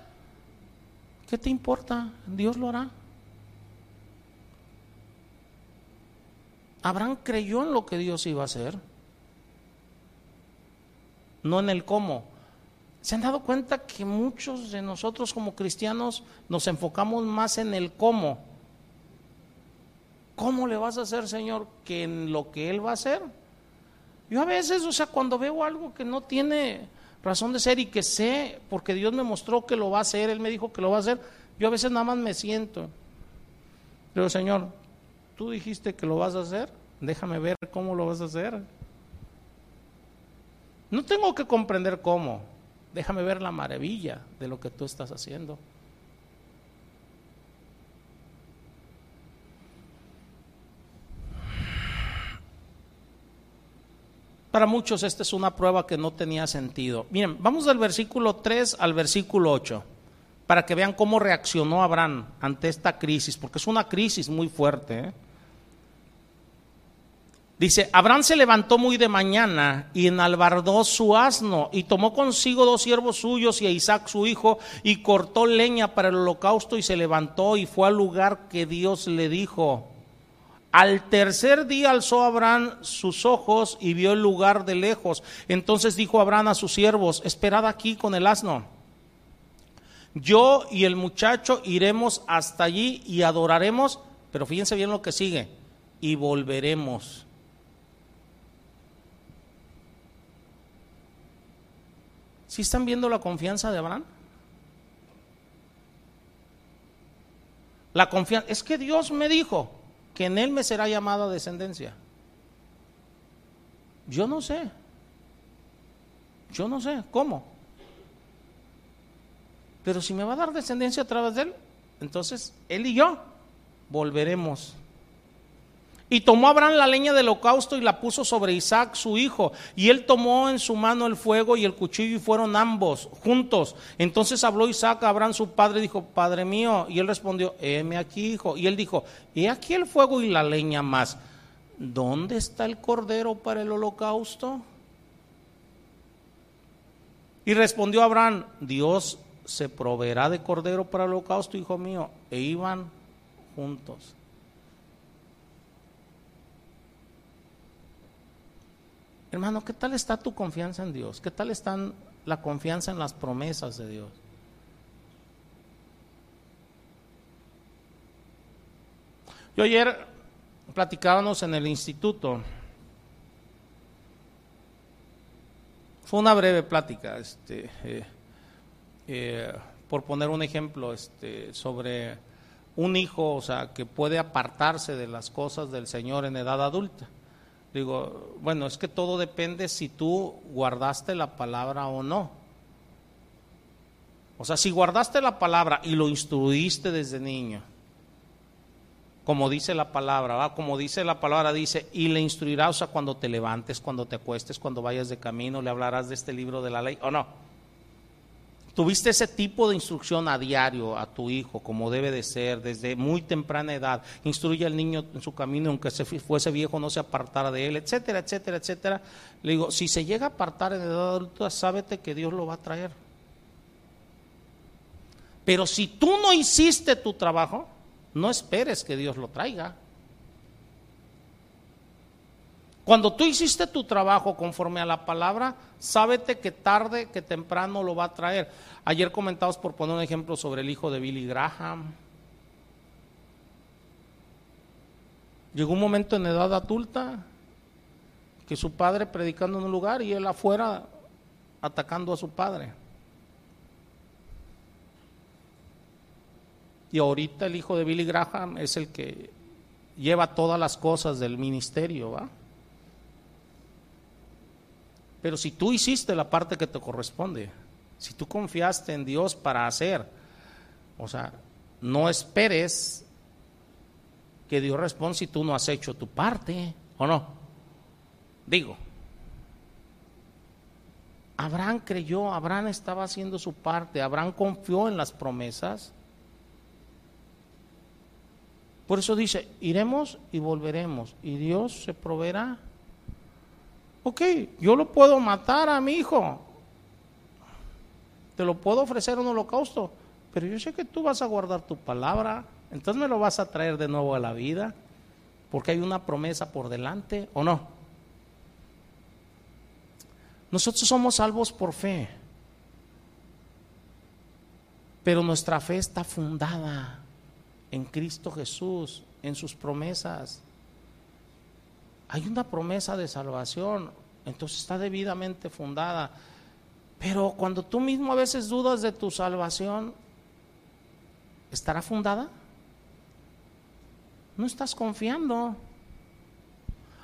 ¿Qué te importa? Dios lo hará. Abraham creyó en lo que Dios iba a hacer, no en el cómo. ¿Se han dado cuenta que muchos de nosotros como cristianos nos enfocamos más en el cómo? ¿Cómo le vas a hacer, Señor, que en lo que Él va a hacer? Yo a veces, o sea, cuando veo algo que no tiene razón de ser y que sé, porque Dios me mostró que lo va a hacer, Él me dijo que lo va a hacer, yo a veces nada más me siento. Pero Señor, tú dijiste que lo vas a hacer, déjame ver cómo lo vas a hacer. No tengo que comprender cómo, déjame ver la maravilla de lo que tú estás haciendo. Para muchos esta es una prueba que no tenía sentido. Miren, vamos del versículo 3 al versículo 8 para que vean cómo reaccionó Abraham ante esta crisis, porque es una crisis muy fuerte. ¿eh? Dice, Abraham se levantó muy de mañana y enalbardó su asno y tomó consigo dos siervos suyos y a Isaac su hijo y cortó leña para el holocausto y se levantó y fue al lugar que Dios le dijo. Al tercer día alzó Abraham sus ojos y vio el lugar de lejos. Entonces dijo Abraham a sus siervos, esperad aquí con el asno. Yo y el muchacho iremos hasta allí y adoraremos, pero fíjense bien lo que sigue, y volveremos. ¿Sí están viendo la confianza de Abraham? La confianza, es que Dios me dijo, que en él me será llamada descendencia. Yo no sé. Yo no sé cómo. Pero si me va a dar descendencia a través de él, entonces él y yo volveremos. Y tomó Abraham la leña del holocausto y la puso sobre Isaac, su hijo. Y él tomó en su mano el fuego y el cuchillo y fueron ambos juntos. Entonces habló Isaac a Abraham, su padre, y dijo, Padre mío. Y él respondió, heme aquí, hijo. Y él dijo, he aquí el fuego y la leña más. ¿Dónde está el cordero para el holocausto? Y respondió Abraham, Dios se proveerá de cordero para el holocausto, hijo mío. E iban juntos. Hermano, ¿qué tal está tu confianza en Dios? ¿Qué tal está la confianza en las promesas de Dios? Yo ayer platicábamos en el instituto. Fue una breve plática, este, eh, eh, por poner un ejemplo, este, sobre un hijo, o sea, que puede apartarse de las cosas del Señor en edad adulta. Digo, bueno, es que todo depende si tú guardaste la palabra o no. O sea, si guardaste la palabra y lo instruiste desde niño, como dice la palabra, ¿va? como dice la palabra, dice, y le instruirás, o sea, cuando te levantes, cuando te acuestes, cuando vayas de camino, le hablarás de este libro de la ley, ¿o no? Tuviste ese tipo de instrucción a diario a tu hijo, como debe de ser, desde muy temprana edad. Instruye al niño en su camino, aunque se fuese viejo, no se apartara de él, etcétera, etcétera, etcétera. Le digo, si se llega a apartar en edad adulta, sábete que Dios lo va a traer. Pero si tú no hiciste tu trabajo, no esperes que Dios lo traiga. Cuando tú hiciste tu trabajo conforme a la palabra, sábete que tarde, que temprano lo va a traer. Ayer comentamos por poner un ejemplo sobre el hijo de Billy Graham. Llegó un momento en edad adulta que su padre predicando en un lugar y él afuera atacando a su padre. Y ahorita el hijo de Billy Graham es el que lleva todas las cosas del ministerio, ¿va? Pero si tú hiciste la parte que te corresponde, si tú confiaste en Dios para hacer, o sea, no esperes que Dios responda si tú no has hecho tu parte, ¿o no? Digo, Abraham creyó, Abraham estaba haciendo su parte, Abraham confió en las promesas. Por eso dice, iremos y volveremos, y Dios se proveerá. Ok, yo lo puedo matar a mi hijo, te lo puedo ofrecer un holocausto, pero yo sé que tú vas a guardar tu palabra, entonces me lo vas a traer de nuevo a la vida, porque hay una promesa por delante, ¿o no? Nosotros somos salvos por fe, pero nuestra fe está fundada en Cristo Jesús, en sus promesas. Hay una promesa de salvación, entonces está debidamente fundada. Pero cuando tú mismo a veces dudas de tu salvación, ¿estará fundada? No estás confiando.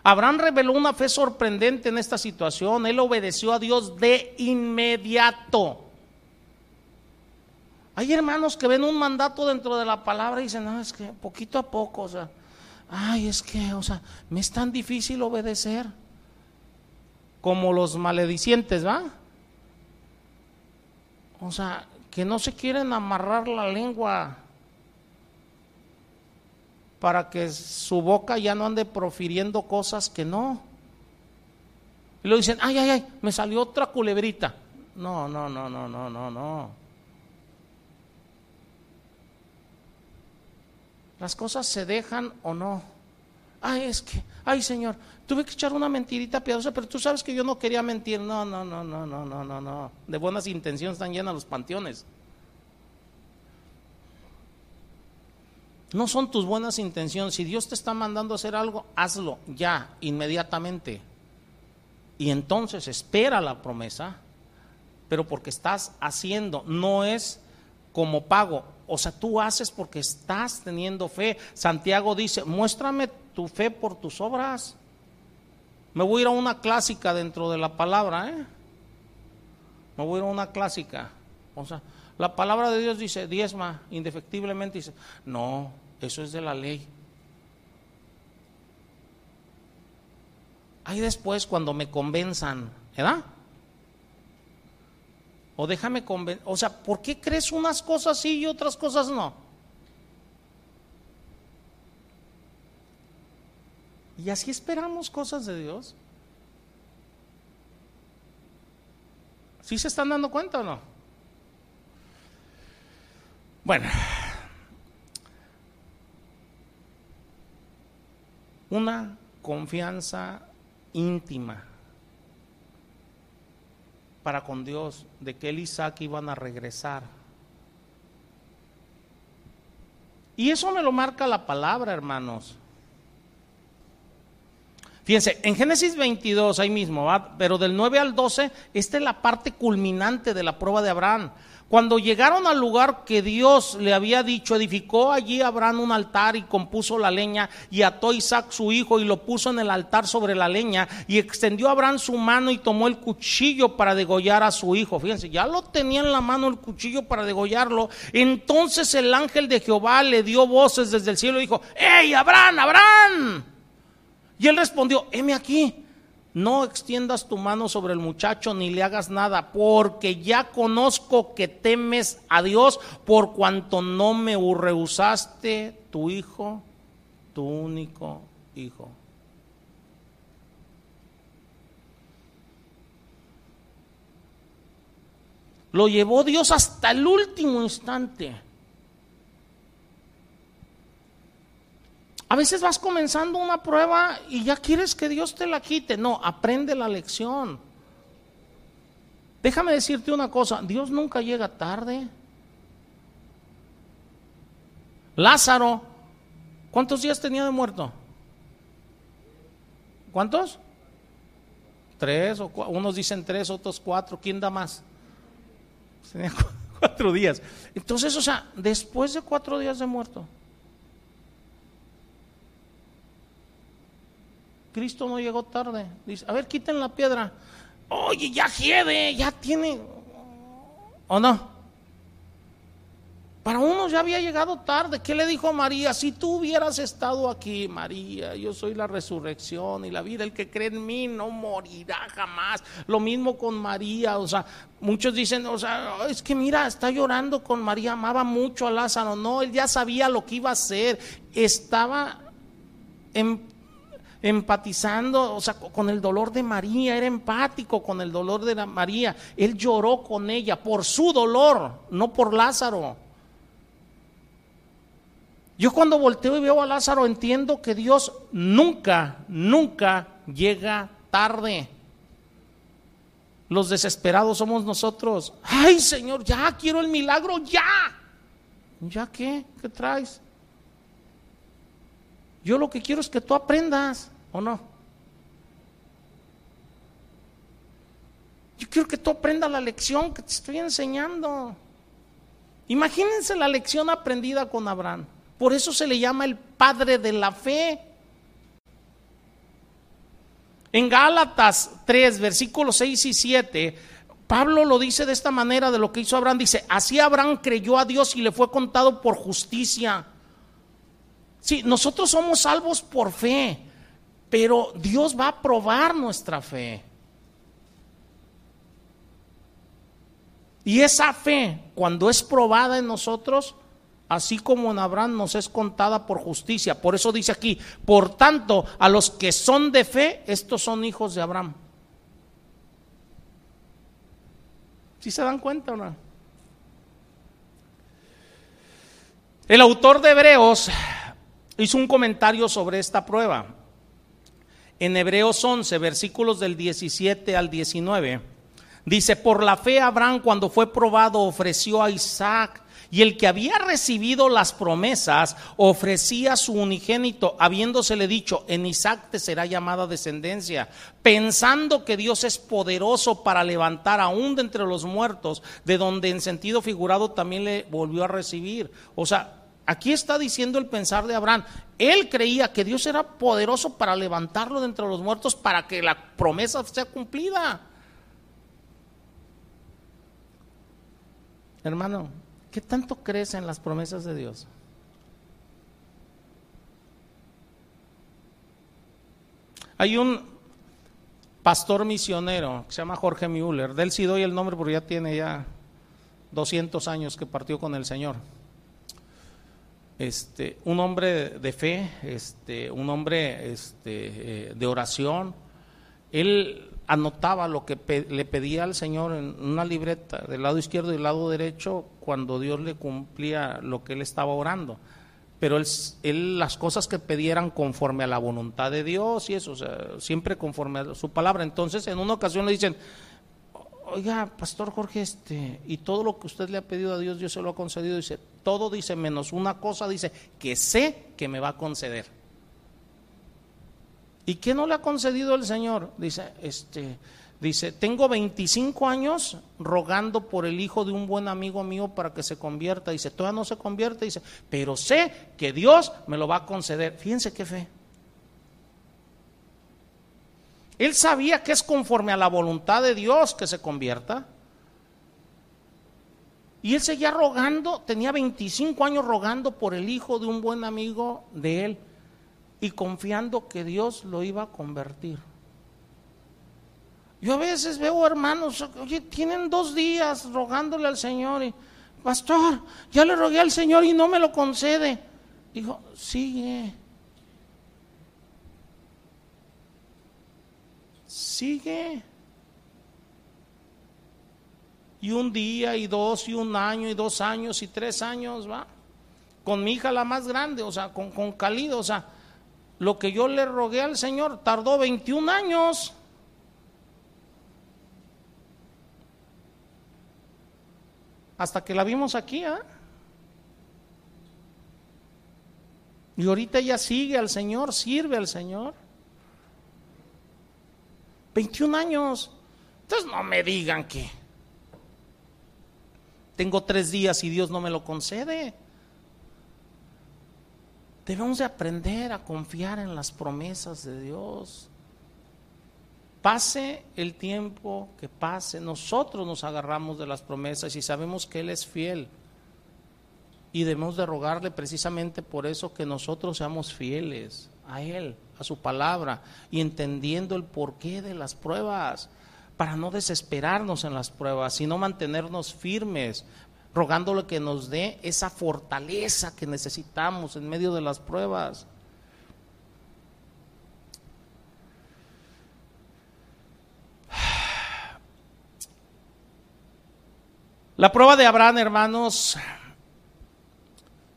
Abraham reveló una fe sorprendente en esta situación. Él obedeció a Dios de inmediato. Hay hermanos que ven un mandato dentro de la palabra y dicen, no, es que poquito a poco, o sea, ay, es que, o sea, me es tan difícil obedecer. Como los maledicientes, ¿va? O sea, que no se quieren amarrar la lengua para que su boca ya no ande profiriendo cosas que no. Y lo dicen, ay, ay, ay, me salió otra culebrita. No, no, no, no, no, no, no. Las cosas se dejan o no. Ay, es que, ay, Señor, tuve que echar una mentirita piadosa, pero tú sabes que yo no quería mentir. No, no, no, no, no, no, no, no. De buenas intenciones están llenas los panteones. No son tus buenas intenciones. Si Dios te está mandando a hacer algo, hazlo ya, inmediatamente. Y entonces espera la promesa, pero porque estás haciendo, no es como pago. O sea, tú haces porque estás teniendo fe. Santiago dice, muéstrame tu fe por tus obras. Me voy a ir a una clásica dentro de la palabra, ¿eh? Me voy a ir a una clásica. O sea, la palabra de Dios dice, diezma, indefectiblemente dice, no, eso es de la ley. Ahí después cuando me convenzan, ¿verdad? O déjame convencer, o sea, ¿por qué crees unas cosas sí y otras cosas no? Y así esperamos cosas de Dios. ¿Sí se están dando cuenta o no? Bueno, una confianza íntima para con Dios de que él y Isaac iban a regresar. Y eso me lo marca la palabra, hermanos. Fíjense, en Génesis 22, ahí mismo, pero del 9 al 12, esta es la parte culminante de la prueba de Abraham. Cuando llegaron al lugar que Dios le había dicho, edificó allí Abraham un altar y compuso la leña y ató Isaac su hijo y lo puso en el altar sobre la leña y extendió Abraham su mano y tomó el cuchillo para degollar a su hijo. Fíjense, ya lo tenía en la mano el cuchillo para degollarlo. Entonces el ángel de Jehová le dio voces desde el cielo y dijo, ¡Ey, Abraham, Abraham! Y él respondió, heme aquí no extiendas tu mano sobre el muchacho ni le hagas nada, porque ya conozco que temes a Dios por cuanto no me rehusaste tu hijo, tu único hijo. Lo llevó Dios hasta el último instante. A veces vas comenzando una prueba y ya quieres que Dios te la quite. No, aprende la lección. Déjame decirte una cosa, Dios nunca llega tarde. Lázaro, ¿cuántos días tenía de muerto? ¿Cuántos? Tres, o unos dicen tres, otros cuatro, ¿quién da más? Tenía cuatro días. Entonces, o sea, después de cuatro días de muerto, Cristo no llegó tarde. Dice, a ver, quiten la piedra. Oye, ya hiede, ya tiene. ¿O no? Para unos ya había llegado tarde. ¿Qué le dijo María? Si tú hubieras estado aquí, María, yo soy la resurrección y la vida. El que cree en mí no morirá jamás. Lo mismo con María. O sea, muchos dicen, o sea, es que mira, está llorando con María, amaba mucho a Lázaro. No, él ya sabía lo que iba a hacer. Estaba en empatizando, o sea, con el dolor de María, era empático con el dolor de la María. Él lloró con ella por su dolor, no por Lázaro. Yo cuando volteo y veo a Lázaro entiendo que Dios nunca, nunca llega tarde. Los desesperados somos nosotros. Ay Señor, ya quiero el milagro, ya. ¿Ya qué? ¿Qué traes? Yo lo que quiero es que tú aprendas. ¿O no? Yo quiero que tú aprendas la lección que te estoy enseñando. Imagínense la lección aprendida con Abraham. Por eso se le llama el padre de la fe. En Gálatas 3, versículos 6 y 7, Pablo lo dice de esta manera de lo que hizo Abraham. Dice, así Abraham creyó a Dios y le fue contado por justicia. Sí, nosotros somos salvos por fe. Pero Dios va a probar nuestra fe. Y esa fe, cuando es probada en nosotros, así como en Abraham nos es contada por justicia. Por eso dice aquí, por tanto, a los que son de fe, estos son hijos de Abraham. ¿Sí se dan cuenta o no? El autor de Hebreos hizo un comentario sobre esta prueba en Hebreos 11, versículos del 17 al 19, dice, por la fe Abraham cuando fue probado ofreció a Isaac y el que había recibido las promesas ofrecía su unigénito, habiéndosele dicho, en Isaac te será llamada descendencia, pensando que Dios es poderoso para levantar aún de entre los muertos, de donde en sentido figurado también le volvió a recibir. O sea, Aquí está diciendo el pensar de Abraham. Él creía que Dios era poderoso para levantarlo de entre los muertos para que la promesa sea cumplida. Hermano, ¿qué tanto crees en las promesas de Dios? Hay un pastor misionero que se llama Jorge Müller. De él sí doy el nombre porque ya tiene ya 200 años que partió con el Señor este, un hombre de fe, este, un hombre este, eh, de oración. Él anotaba lo que le pedía al Señor en una libreta del lado izquierdo y del lado derecho cuando Dios le cumplía lo que él estaba orando. Pero él, él las cosas que pedieran conforme a la voluntad de Dios y eso, siempre conforme a su palabra. Entonces, en una ocasión le dicen, oiga, Pastor Jorge, este, y todo lo que usted le ha pedido a Dios, Dios se lo ha concedido. Dice, todo dice menos una cosa, dice, que sé que me va a conceder. ¿Y qué no le ha concedido el Señor? Dice, este, dice, tengo 25 años rogando por el hijo de un buen amigo mío para que se convierta. Dice, todavía no se convierte, dice, pero sé que Dios me lo va a conceder. Fíjense qué fe. Él sabía que es conforme a la voluntad de Dios que se convierta. Y él seguía rogando, tenía 25 años rogando por el hijo de un buen amigo de él y confiando que Dios lo iba a convertir. Yo a veces veo hermanos, oye, tienen dos días rogándole al Señor y, pastor, ya le rogué al Señor y no me lo concede. Dijo, sigue. Sigue. Y un día, y dos, y un año, y dos años, y tres años, va. Con mi hija la más grande, o sea, con, con Calido, o sea, lo que yo le rogué al Señor tardó 21 años. Hasta que la vimos aquí, ¿ah? Y ahorita ella sigue al Señor, sirve al Señor. 21 años. Entonces no me digan que tengo tres días y Dios no me lo concede. Debemos de aprender a confiar en las promesas de Dios. Pase el tiempo que pase, nosotros nos agarramos de las promesas y sabemos que Él es fiel. Y debemos de rogarle precisamente por eso que nosotros seamos fieles a Él, a su palabra, y entendiendo el porqué de las pruebas, para no desesperarnos en las pruebas, sino mantenernos firmes, rogándole que nos dé esa fortaleza que necesitamos en medio de las pruebas. La prueba de Abraham, hermanos,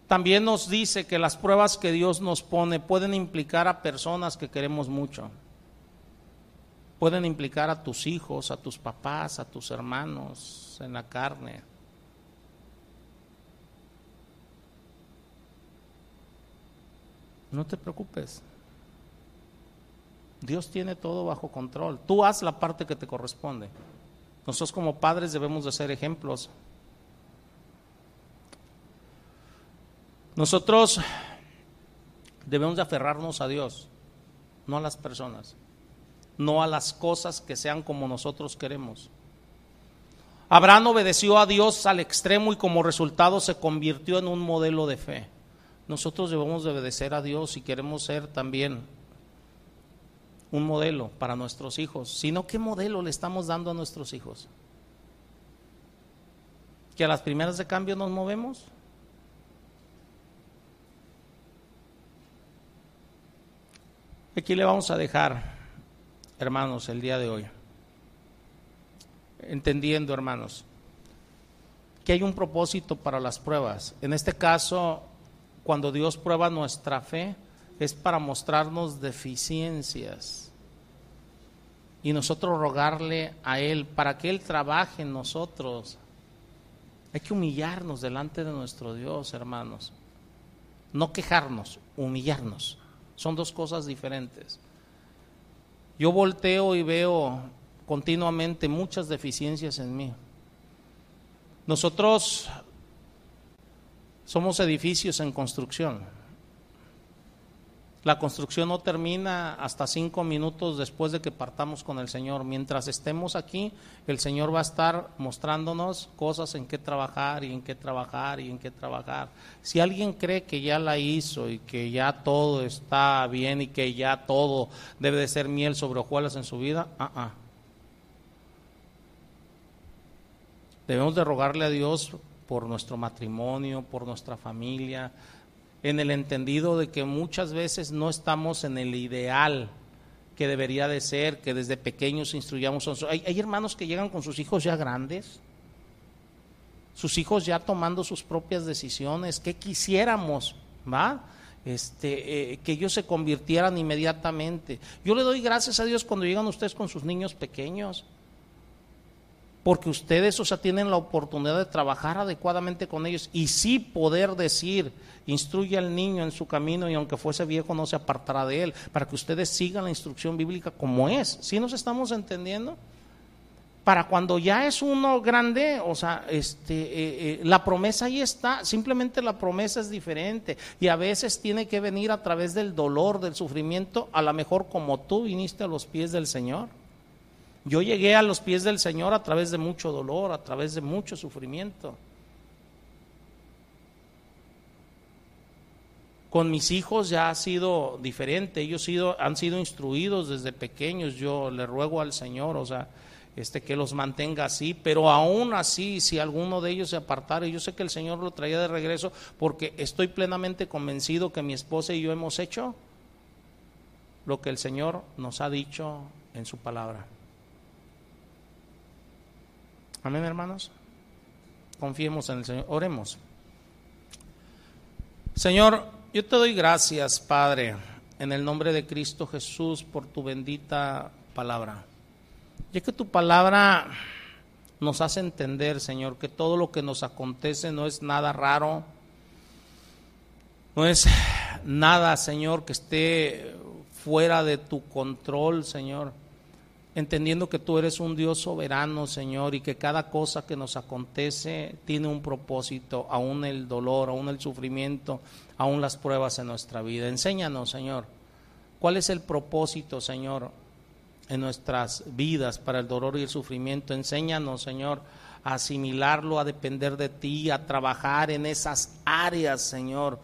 también nos dice que las pruebas que Dios nos pone pueden implicar a personas que queremos mucho. Pueden implicar a tus hijos, a tus papás, a tus hermanos en la carne. No te preocupes. Dios tiene todo bajo control. Tú haz la parte que te corresponde. Nosotros como padres debemos de ser ejemplos. Nosotros debemos de aferrarnos a Dios, no a las personas, no a las cosas que sean como nosotros queremos. Abraham obedeció a Dios al extremo y como resultado se convirtió en un modelo de fe nosotros debemos de obedecer a Dios y queremos ser también un modelo para nuestros hijos, sino qué modelo le estamos dando a nuestros hijos. Que a las primeras de cambio nos movemos. Aquí le vamos a dejar, hermanos, el día de hoy. Entendiendo, hermanos, que hay un propósito para las pruebas. En este caso, cuando Dios prueba nuestra fe es para mostrarnos deficiencias y nosotros rogarle a Él para que Él trabaje en nosotros. Hay que humillarnos delante de nuestro Dios, hermanos. No quejarnos, humillarnos. Son dos cosas diferentes. Yo volteo y veo continuamente muchas deficiencias en mí. Nosotros somos edificios en construcción. La construcción no termina hasta cinco minutos después de que partamos con el Señor. Mientras estemos aquí, el Señor va a estar mostrándonos cosas en qué trabajar y en qué trabajar y en qué trabajar. Si alguien cree que ya la hizo y que ya todo está bien y que ya todo debe de ser miel sobre hojuelas en su vida, ah, ah. Debemos de rogarle a Dios por nuestro matrimonio, por nuestra familia, en el entendido de que muchas veces no estamos en el ideal que debería de ser, que desde pequeños instruyamos. Hay, hay hermanos que llegan con sus hijos ya grandes, sus hijos ya tomando sus propias decisiones, ¿qué quisiéramos? ¿Va? Este, eh, que ellos se convirtieran inmediatamente. Yo le doy gracias a Dios cuando llegan ustedes con sus niños pequeños porque ustedes, o sea, tienen la oportunidad de trabajar adecuadamente con ellos y sí poder decir, instruye al niño en su camino y aunque fuese viejo no se apartará de él, para que ustedes sigan la instrucción bíblica como es. ¿Sí nos estamos entendiendo? Para cuando ya es uno grande, o sea, este, eh, eh, la promesa ahí está, simplemente la promesa es diferente y a veces tiene que venir a través del dolor, del sufrimiento, a lo mejor como tú viniste a los pies del Señor. Yo llegué a los pies del Señor a través de mucho dolor, a través de mucho sufrimiento. Con mis hijos ya ha sido diferente, ellos sido, han sido instruidos desde pequeños, yo le ruego al Señor, o sea, este, que los mantenga así, pero aún así, si alguno de ellos se apartara, yo sé que el Señor lo traía de regreso, porque estoy plenamente convencido que mi esposa y yo hemos hecho lo que el Señor nos ha dicho en su palabra. Amén, hermanos. Confiemos en el Señor. Oremos. Señor, yo te doy gracias, Padre, en el nombre de Cristo Jesús por tu bendita palabra. Ya que tu palabra nos hace entender, Señor, que todo lo que nos acontece no es nada raro, no es nada, Señor, que esté fuera de tu control, Señor. Entendiendo que tú eres un Dios soberano, Señor, y que cada cosa que nos acontece tiene un propósito, aún el dolor, aún el sufrimiento, aún las pruebas en nuestra vida. Enséñanos, Señor, cuál es el propósito, Señor, en nuestras vidas para el dolor y el sufrimiento. Enséñanos, Señor, a asimilarlo, a depender de ti, a trabajar en esas áreas, Señor,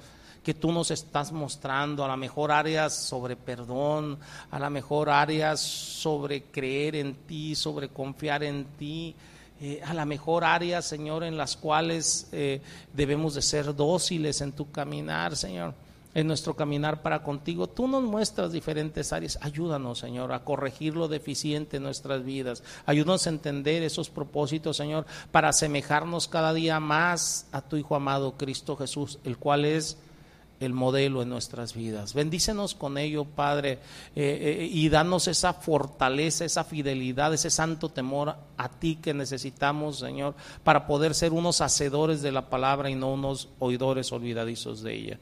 que tú nos estás mostrando, a la mejor áreas sobre perdón, a la mejor áreas sobre creer en ti, sobre confiar en ti, eh, a la mejor áreas, Señor, en las cuales eh, debemos de ser dóciles en tu caminar, Señor en nuestro caminar para contigo. Tú nos muestras diferentes áreas. Ayúdanos, Señor, a corregir lo deficiente en nuestras vidas. Ayúdanos a entender esos propósitos, Señor, para asemejarnos cada día más a tu Hijo amado, Cristo Jesús, el cual es el modelo en nuestras vidas. Bendícenos con ello, Padre, eh, eh, y danos esa fortaleza, esa fidelidad, ese santo temor a ti que necesitamos, Señor, para poder ser unos hacedores de la palabra y no unos oidores olvidadizos de ella.